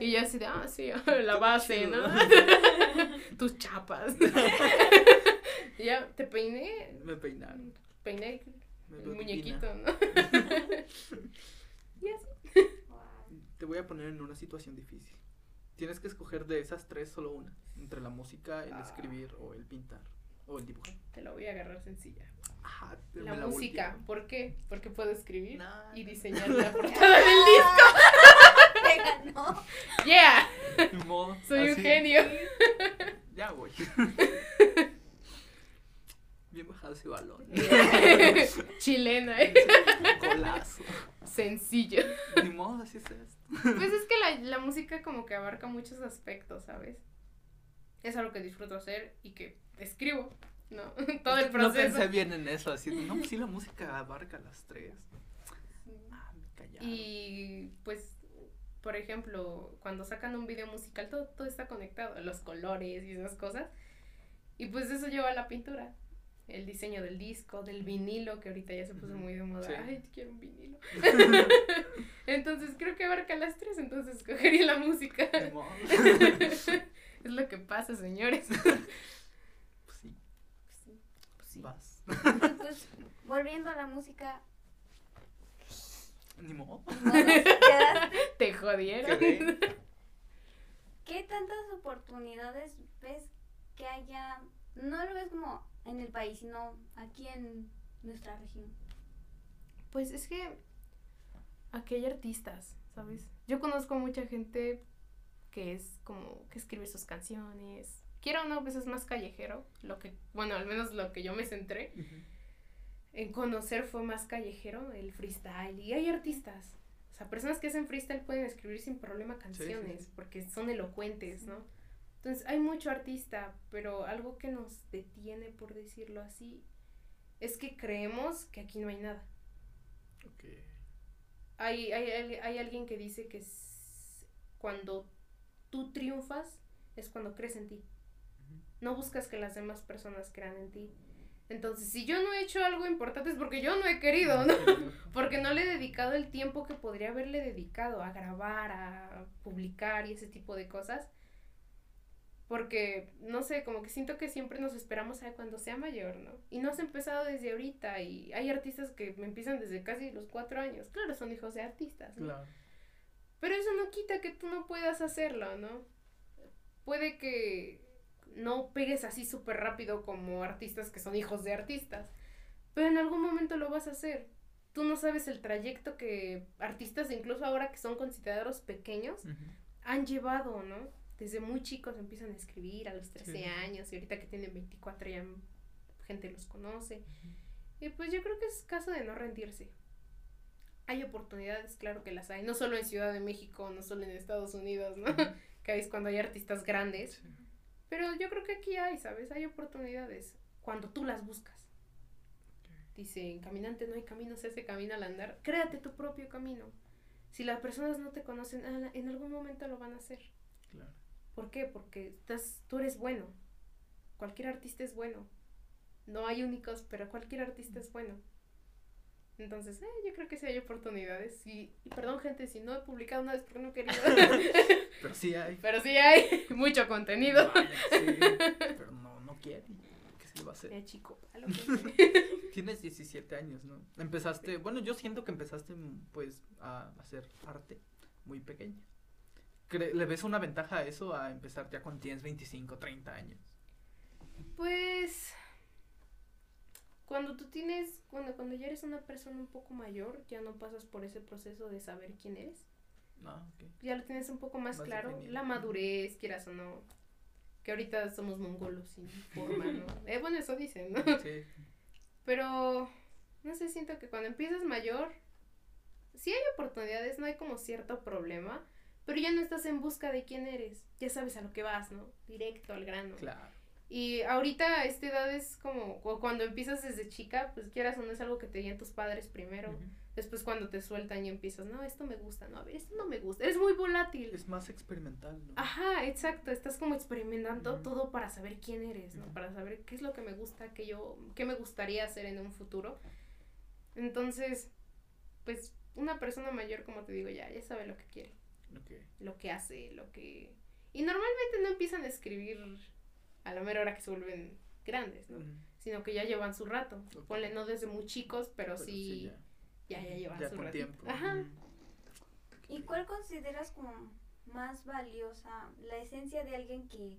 Y yo así de, ah, sí, la base, ¿no? Tus chapas. y ya te peiné, Me peinaron. peiné Me el muñequito. ¿no? y así. Te voy a poner en una situación difícil. Tienes que escoger de esas tres solo una. Entre la música, el Ah. escribir o el pintar. O el dibujar. Te lo voy a agarrar sencilla. Ajá, te- La me música. ¿por qué? Porque puedo escribir Nah, y diseñar la portada del disco. Te ganó. ¡Yeah! Ni modo, Soy un así. genio. Ya voy. Bien bajado ese balón. Chilena, ¿eh? Golazo. Sencillo. Ni modo, así es esto. Pues es que la, la música como que abarca muchos aspectos, ¿sabes? Es algo que disfruto hacer y que escribo, ¿no? Todo el No pensé proceso. bien en eso, así. No, pues sí, la música abarca las tres. Ah, me callaron. Y pues, por ejemplo, cuando sacan un video musical, todo, todo está conectado, los colores y esas cosas. Y pues eso lleva a la pintura. El diseño del disco, del vinilo, que ahorita ya se puso muy de moda. sí. Ay, quiero un vinilo. entonces creo que abarca las tres, entonces escogería la música. Es lo que pasa, señores. Pues sí, Pues sí. vas. Y pues, volviendo a la música, Ni modo. no. Te jodieron. Quedé. ¿Qué tantas oportunidades ves que haya? No lo ves como en el país, sino aquí en nuestra región. Pues es que aquí hay artistas, ¿sabes? Yo conozco mucha gente que es como que escribe sus canciones. Quiero o no, pues es más callejero, lo que, bueno, al menos lo que yo me centré. en conocer fue más callejero, el freestyle. Y hay artistas, o sea, personas que hacen freestyle pueden escribir sin problema canciones, porque son elocuentes, ¿no? Entonces, hay mucho artista, pero algo que nos detiene, por decirlo así, es que creemos que aquí no hay nada. Hay, hay, hay, alguien que dice que cuando tú triunfas es cuando crees en ti. No buscas que las demás personas crean en ti. Entonces, si yo no he hecho algo importante es porque yo no he querido, ¿no? porque no le he dedicado el tiempo que podría haberle dedicado a grabar, a publicar y ese tipo de cosas. Porque, no sé, como que siento que siempre nos esperamos a cuando sea mayor, ¿no? Y no has empezado desde ahorita. Y hay artistas que me empiezan desde casi los cuatro años. Claro, son hijos de artistas, ¿no? Claro. Pero eso no quita que tú no puedas hacerlo, ¿no? Puede que no pegues así súper rápido como artistas que son hijos de artistas, pero en algún momento lo vas a hacer. Tú no sabes el trayecto que artistas, incluso ahora que son considerados pequeños, han llevado, ¿no? Desde muy chicos empiezan a escribir a los 13 años y ahorita que tienen 24 ya gente los conoce. Y pues yo creo que es caso de no rendirse. Hay oportunidades, claro que las hay, no solo en Ciudad de México, no solo en Estados Unidos, ¿no? que es cuando hay artistas grandes. Pero yo creo que aquí hay, ¿sabes? Hay oportunidades cuando tú las buscas. Dice, en caminante no hay camino, se hace camino al andar. Créate tu propio camino. Si las personas no te conocen, en algún momento lo van a hacer. Claro. ¿Por qué? Porque estás, tú eres bueno. Cualquier artista es bueno. No hay únicos, pero cualquier artista es bueno. Entonces, eh, yo creo que sí hay oportunidades. Y, perdón, gente, si no he publicado una vez porque no quería. pero sí hay. Pero sí hay mucho contenido. pero no, no quiere. ¿Qué se le va a hacer? Eh, chico, Tienes 17 años, ¿no? Empezaste, bueno, yo siento que empezaste, pues, a hacer arte muy pequeña. ¿Le ves una ventaja a eso a empezar ya cuando tienes 25, 30 años? Pues cuando tú tienes, cuando, cuando ya eres una persona un poco mayor, ya no pasas por ese proceso de saber quién eres. Ah, ya lo tienes un poco más, claro. La madurez, quieras o no. Que ahorita somos mongolos sin forma, ¿no? eh, bueno, eso dicen, ¿no? Sí. Pero, no sé, siento que cuando empiezas mayor, sí hay oportunidades, no hay como cierto problema, pero ya no estás en busca de quién eres. Ya sabes a lo que vas, ¿no? Directo al grano. Claro. Y ahorita a esta edad es como cuando empiezas desde chica, pues quieras o no es algo que te digan tus padres primero. Después cuando te sueltan y empiezas, no, esto me gusta, no, a ver, esto no me gusta. Eres muy volátil. Es más experimental, ¿no? Ajá, exacto. Estás como experimentando todo para saber quién eres, ¿no? Para saber qué es lo que me gusta, qué yo, qué me gustaría hacer en un futuro. Entonces, pues una persona mayor, como te digo, ya, ya sabe lo que quiere. Lo que hace, lo que... Y normalmente no empiezan a escribir a la mera hora que se vuelven grandes, ¿no? Sino que ya llevan su rato. Ponle no desde muy chicos, pero, sí, ya. ya. llevan su rato. tiempo. Ajá. ¿Y cuál consideras como más valiosa la esencia de alguien que,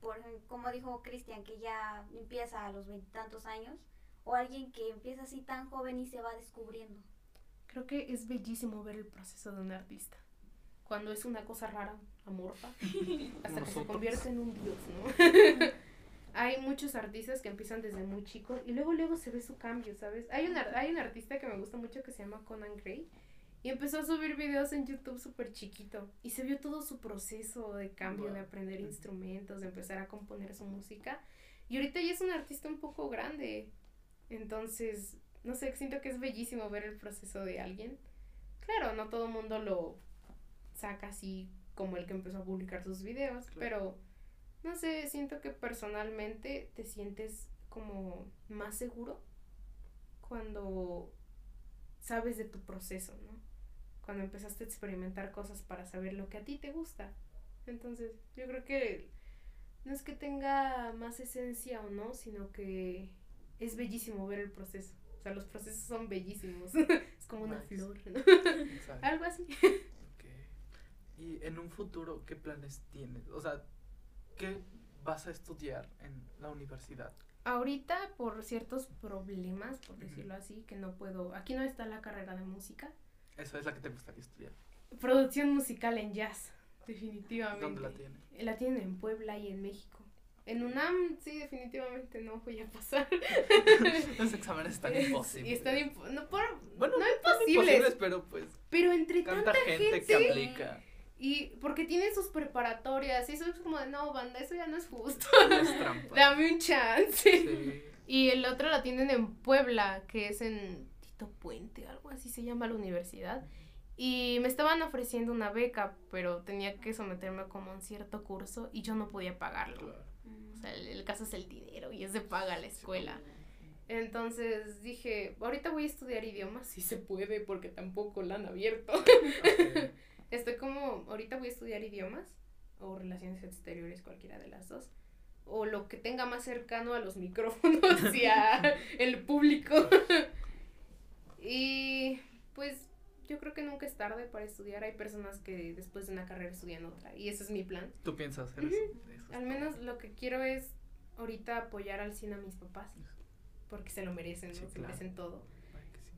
por como dijo Cristian, que ya empieza a los veintitantos años, o alguien que empieza así tan joven y se va descubriendo? Creo que es bellísimo ver el proceso de un artista. Cuando es una cosa rara, amorfa, hasta que se convierte en un dios, ¿no? hay muchos artistas que empiezan desde muy chicos y luego luego se ve su cambio, ¿sabes? Hay un, hay un artista que me gusta mucho que se llama Conan Gray y empezó a subir videos en YouTube súper chiquito y se vio todo su proceso de cambio, de aprender instrumentos, de empezar a componer su música y ahorita ya es un artista un poco grande, entonces, no sé, siento que es bellísimo ver el proceso de alguien. Claro, no todo el mundo lo saca así como el que empezó a publicar sus videos, pero no sé, siento que personalmente te sientes como más seguro cuando sabes de tu proceso, ¿no? Cuando empezaste a experimentar cosas para saber lo que a ti te gusta. Entonces, yo creo que no es que tenga más esencia o no, sino que es bellísimo ver el proceso. O sea, los procesos son bellísimos. es como una flor, ¿no? Algo así. Y en un futuro, ¿qué planes tienes? O sea, ¿qué vas a estudiar en la universidad? Ahorita, por ciertos problemas, por decirlo así, que no puedo. Aquí no está la carrera de música. Esa es la que te gustaría estudiar. Producción musical en jazz, definitivamente. ¿Dónde la tienen? La tienen en Puebla y en México. En UNAM, sí, definitivamente no voy a pasar. Los exámenes están imposibles. Y están impo- no, por, Bueno, no imposibles, imposibles, pero pues pero entre tanta tanta gente que aplica. Y porque tienen sus preparatorias, y eso es como de, no, banda, eso ya no es justo. Es trampa. Dame un chance. Sí. Y el otro la tienen en Puebla, que es en Tito Puente, algo así se llama la universidad. Y me estaban ofreciendo una beca, pero tenía que someterme como a un cierto curso y yo no podía pagarlo. Claro. O sea, el, el caso es el dinero y ese paga la escuela. Entonces dije, ahorita voy a estudiar idiomas, si se puede, porque tampoco la han abierto. Ok. Estoy como, ahorita voy a estudiar idiomas o relaciones exteriores, cualquiera de las dos. O lo que tenga más cercano a los micrófonos y a el público. y pues yo creo que nunca es tarde para estudiar. Hay personas que después de una carrera estudian otra y ese es mi plan. ¿Tú piensas hacer? Eso Al menos lo que quiero es ahorita apoyar al cine a mis papás. Porque se lo merecen, ¿no? Sí, se claro. merecen todo.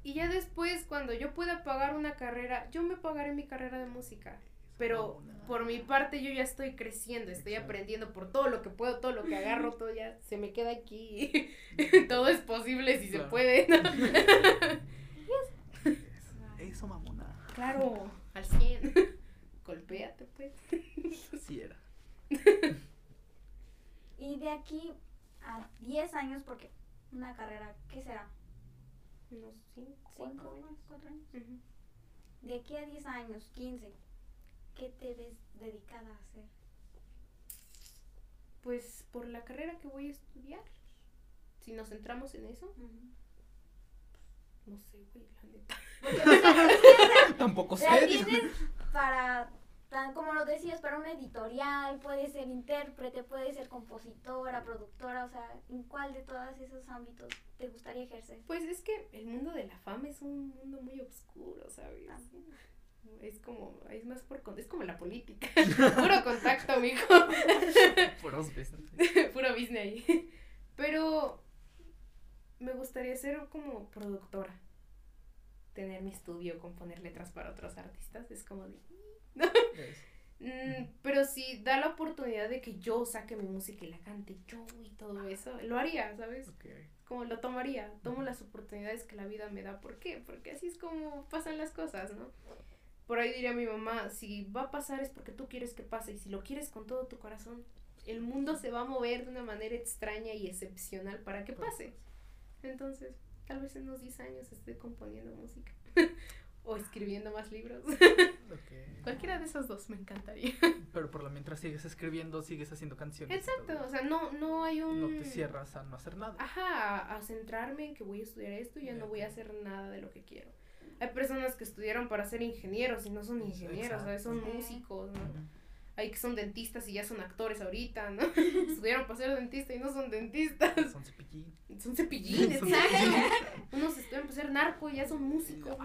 Y ya después, cuando yo pueda pagar una carrera, yo me pagaré mi carrera de música. Pero Mamona. por mi parte yo ya estoy creciendo, estoy Exacto. aprendiendo por todo lo que puedo, todo lo que agarro, todo ya se me queda aquí. todo es posible si se puede. ¿no? Eso, mamona. claro, al 100. Golpéate pues. Así era. Y de aquí a 10 años, porque una carrera, ¿qué será? Unos 5, ¿Cinco años? ¿Cuatro años? Ujú. De aquí a 10 años, 15, ¿qué te ves dedicada a hacer? Pues por la carrera que voy a estudiar, si nos centramos en eso, no sé, güey, la neta. Tampoco sé. la digo. tienes para, tan como lo decías, para una editorial, puede ser intérprete, puede ser compositora, productora, o sea, ¿en cuál de todos esos ámbitos te gustaría ejercer? Pues es que el mundo de la fama es un mundo muy oscuro, ¿sabes? Es como, es más por, con- es como la política. Puro contacto, mijo. Puros business. Puro business ahí. Pero me gustaría ser como productora. Tener mi estudio, componer letras para otros artistas. Es como de... Mm, pero si da la oportunidad de que yo saque mi música y la cante yo y todo eso, lo haría, ¿sabes? ok. Como lo tomaría. Tomo las oportunidades que la vida me da. ¿Por qué? Porque así es como pasan las cosas, ¿no? Por ahí diría mi mamá, si va a pasar es porque tú quieres que pase y si lo quieres con todo tu corazón, el mundo se va a mover de una manera extraña y excepcional para que pase. Entonces, tal vez en unos 10 años esté componiendo música o escribiendo más libros. Cualquiera de esos dos me encantaría. Pero por lo mientras sigues escribiendo, sigues haciendo canciones. Exacto, o sea, no, no hay un... No te cierras a no hacer nada. Ajá, a, centrarme en que voy a estudiar esto y ya no voy a hacer nada de lo que quiero. Hay personas que estudiaron para ser ingenieros y no son ingenieros, ¿sabes? Son Exacto. músicos, ¿no? Hay que son dentistas y ya son actores ahorita, ¿no? Estudiaron para ser dentista y no son dentistas. Son cepillín. Son cepillines, Son exacto. cepillín. Unos estudian para ser narco y ya son músicos.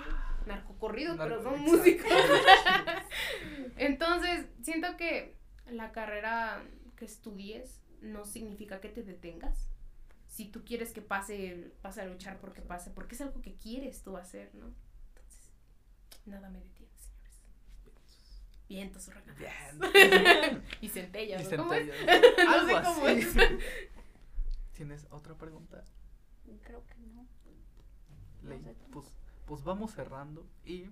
Narcocorridos, pero Narco- son exacto. músicos. Entonces, siento que la carrera que estudies no significa que te detengas. Si tú quieres que pase, pasa a luchar porque pase, porque es algo que quieres tú hacer, ¿no? Entonces, nada me detiene. Vientos. Bien. Y centellas, Y. ¿Cómo es? centellas. No Algo cómo así. es. ¿Tienes otra pregunta? Creo que no. Ley? sé. Pues, pues vamos cerrando y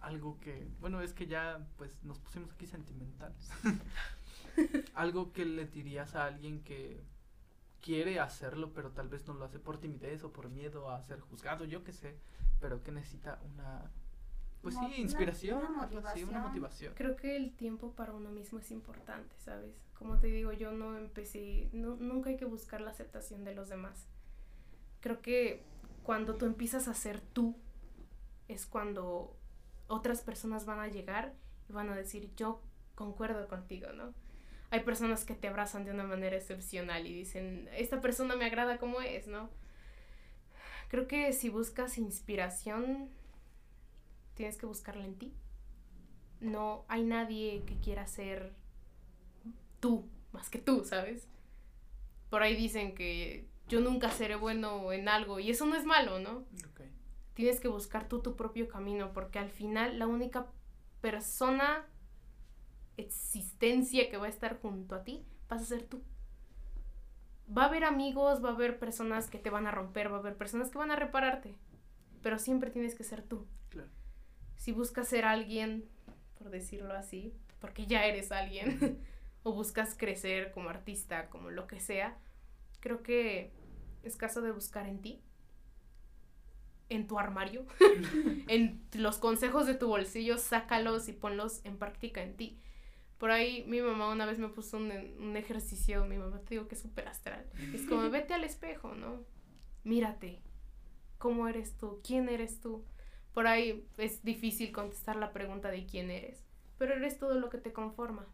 algo que, bueno, es que ya pues nos pusimos aquí sentimentales. algo que le dirías a alguien que quiere hacerlo, pero tal vez no lo hace por timidez o por miedo a ser juzgado, yo qué sé, pero que necesita una, pues sí, una- inspiración, una algo así, una motivación. motivación. Creo que el tiempo para uno mismo es importante, ¿sabes? Como te digo, yo no empecé, no, nunca hay que buscar la aceptación de los demás. Creo que cuando tú empiezas a ser tú, es cuando otras personas van a llegar y van a decir, yo concuerdo contigo, ¿no? Hay personas que te abrazan de una manera excepcional y dicen, esta persona me agrada como es, ¿no? Creo que si buscas inspiración, tienes que buscarla en ti no hay nadie que quiera ser tú más que tú, ¿sabes? Por ahí dicen que yo nunca seré bueno en algo y eso no es malo, ¿no? Tienes que buscar tú tu propio camino porque al final la única persona existencia que va a estar junto a ti vas a ser tú. va a haber amigos, va a haber personas que te van a romper, va a haber personas que van a repararte, pero siempre tienes que ser tú. Si buscas ser alguien, por decirlo así, porque ya eres alguien, o buscas crecer como artista, como lo que sea, creo que es caso de buscar en ti, en tu armario, en los consejos de tu bolsillo, sácalos y ponlos en práctica en ti. Por ahí mi mamá una vez me puso un, un ejercicio, mi mamá te digo que es súper astral. Es como, vete al espejo, ¿no? Mírate. ¿Cómo eres tú? ¿Quién eres tú? Por ahí es difícil contestar la pregunta de quién eres, pero eres todo lo que te conforma.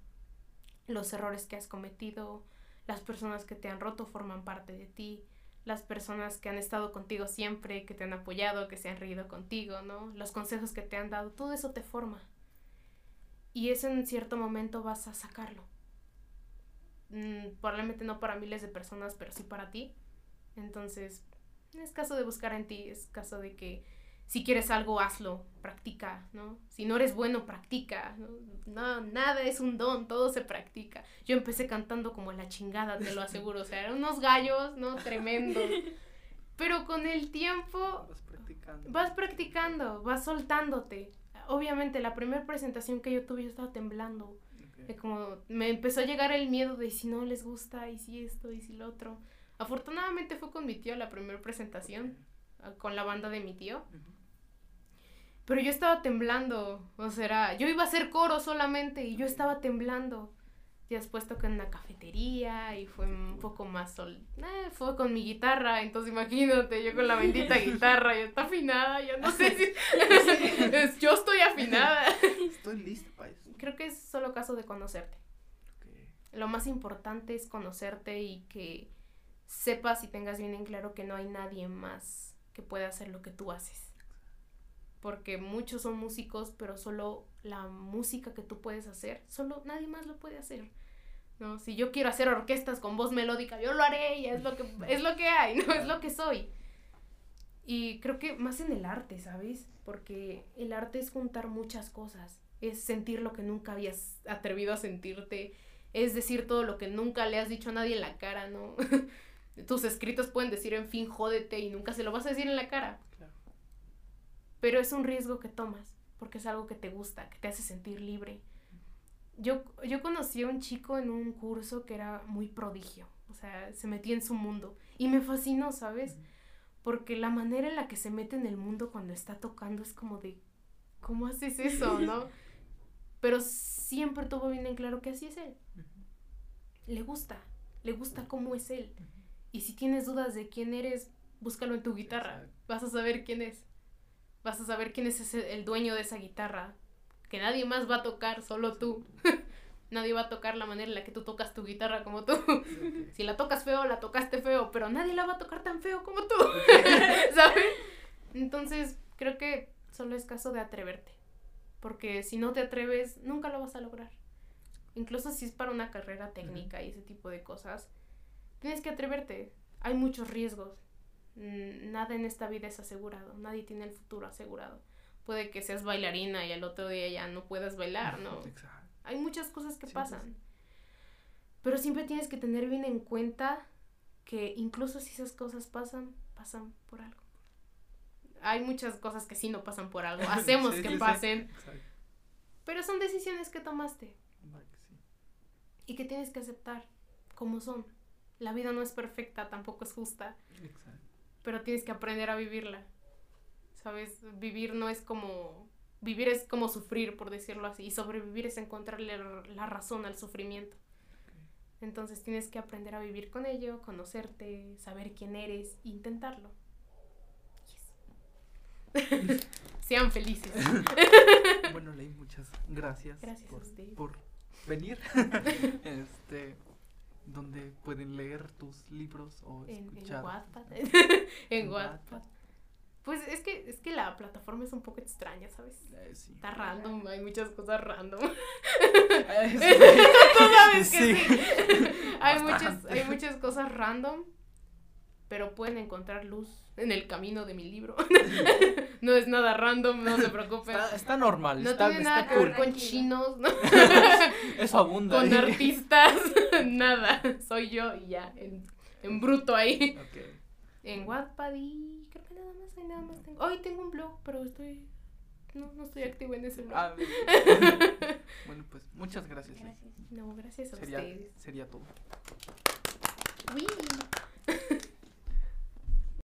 Los errores que has cometido, las personas que te han roto forman parte de ti, las personas que han estado contigo siempre, que te han apoyado, que se han reído contigo, ¿no? Los consejos que te han dado, todo eso te forma y eso en cierto momento vas a sacarlo. Mm, probablemente no para miles de personas, pero sí para ti. Entonces, es caso de buscar en ti, es caso de que si quieres algo, hazlo, practica, ¿no? Si no eres bueno, practica, ¿no? No, nada es un don, todo se practica. Yo empecé cantando como la chingada, te lo aseguro, o sea, eran unos gallos, ¿no? Tremendo. Pero con el tiempo... Vas practicando. Vas practicando, vas soltándote obviamente la primera presentación que yo tuve yo estaba temblando. como me empezó a llegar el miedo de si no les gusta y si esto y si lo otro. Afortunadamente fue con mi tío la primera presentación, con la banda de mi tío. Pero yo estaba temblando, o sea, yo iba a hacer coro solamente y yo estaba temblando. Y después toqué en una cafetería y fue un poco más sol. Eh, fue con mi guitarra, entonces imagínate, yo con la bendita guitarra, ya está afinada, yo no sé si. yo estoy afinada. Estoy lista para eso. Creo que es solo caso de conocerte. Lo más importante es conocerte y que sepas y tengas bien en claro que no hay nadie más que pueda hacer lo que tú haces. Porque muchos son músicos, pero solo la música que tú puedes hacer, solo nadie más lo puede hacer. ¿no? Si yo quiero hacer orquestas con voz melódica, yo lo haré y es lo que, es lo que hay, ¿no? Es lo que soy. Y creo que más en el arte, ¿sabes? Porque el arte es juntar muchas cosas. Es sentir lo que nunca habías atrevido a sentirte. Es decir todo lo que nunca le has dicho a nadie en la cara, ¿no? Tus escritos pueden decir, en fin, jódete y nunca se lo vas a decir en la cara. Pero es un riesgo que tomas porque es algo que te gusta, que te hace sentir libre. Yo, yo conocí a un chico en un curso que era muy prodigio, o sea, se metía en su mundo y me fascinó, ¿sabes? Porque la manera en la que se mete en el mundo cuando está tocando es como de, ¿cómo haces eso, no? Pero siempre tuvo bien en claro que así es él. Le gusta, le gusta cómo es él. Y si tienes dudas de quién eres, búscalo en tu guitarra, vas a saber quién es vas a saber quién es el dueño de esa guitarra. Que nadie más va a tocar, solo tú. nadie va a tocar la manera en la que tú tocas tu guitarra como tú. si la tocas feo, la tocaste feo, pero nadie la va a tocar tan feo como tú. ¿Sabes? Entonces, creo que solo es caso de atreverte. Porque si no te atreves, nunca lo vas a lograr. Incluso si es para una carrera técnica y ese tipo de cosas, tienes que atreverte. Hay muchos riesgos. Mm, nada en esta vida es asegurado, nadie tiene el futuro asegurado. Puede que seas bailarina y al otro día ya no puedas bailar, ¿no? Hay muchas cosas que pasan. Pero siempre tienes que tener bien en cuenta que incluso si esas cosas pasan, pasan por algo. Hay muchas cosas que sí no pasan por algo, hacemos que pasen. Pero son decisiones que tomaste. Y que tienes que aceptar como son. La vida no es perfecta, tampoco es justa. Exacto pero tienes que aprender a vivirla. ¿Sabes? Vivir no es como... Vivir es como sufrir, por decirlo así, y sobrevivir es encontrarle la razón al sufrimiento. Entonces tienes que aprender a vivir con ello, conocerte, saber quién eres, intentarlo. Sean felices. bueno, Ley, muchas gracias, gracias por, por venir. este, donde pueden leer tus libros o escuchar. En, Wattpad. en Wattpad. Pues es que, es que la plataforma es un poco extraña, ¿sabes? Eh, sí. Está random, hay muchas cosas random. Eh, sí. Tú sabes que sí. hay, muchas, hay muchas cosas random, pero pueden encontrar luz en el camino de mi libro. no es nada random, no se preocupen. Está, normal. No está, tiene nada que ver con chinos, ¿no? Eso abunda. Con artistas, nada. Soy yo y ya. en bruto ahí. Ok. En Wattpad y creo que nada más, ahí nada más tengo. Hoy tengo un blog, pero estoy. No, no estoy activo en ese blog. Ah, bueno, pues muchas gracias. Gracias. No, gracias a Sería, ustedes. sería todo. Uy.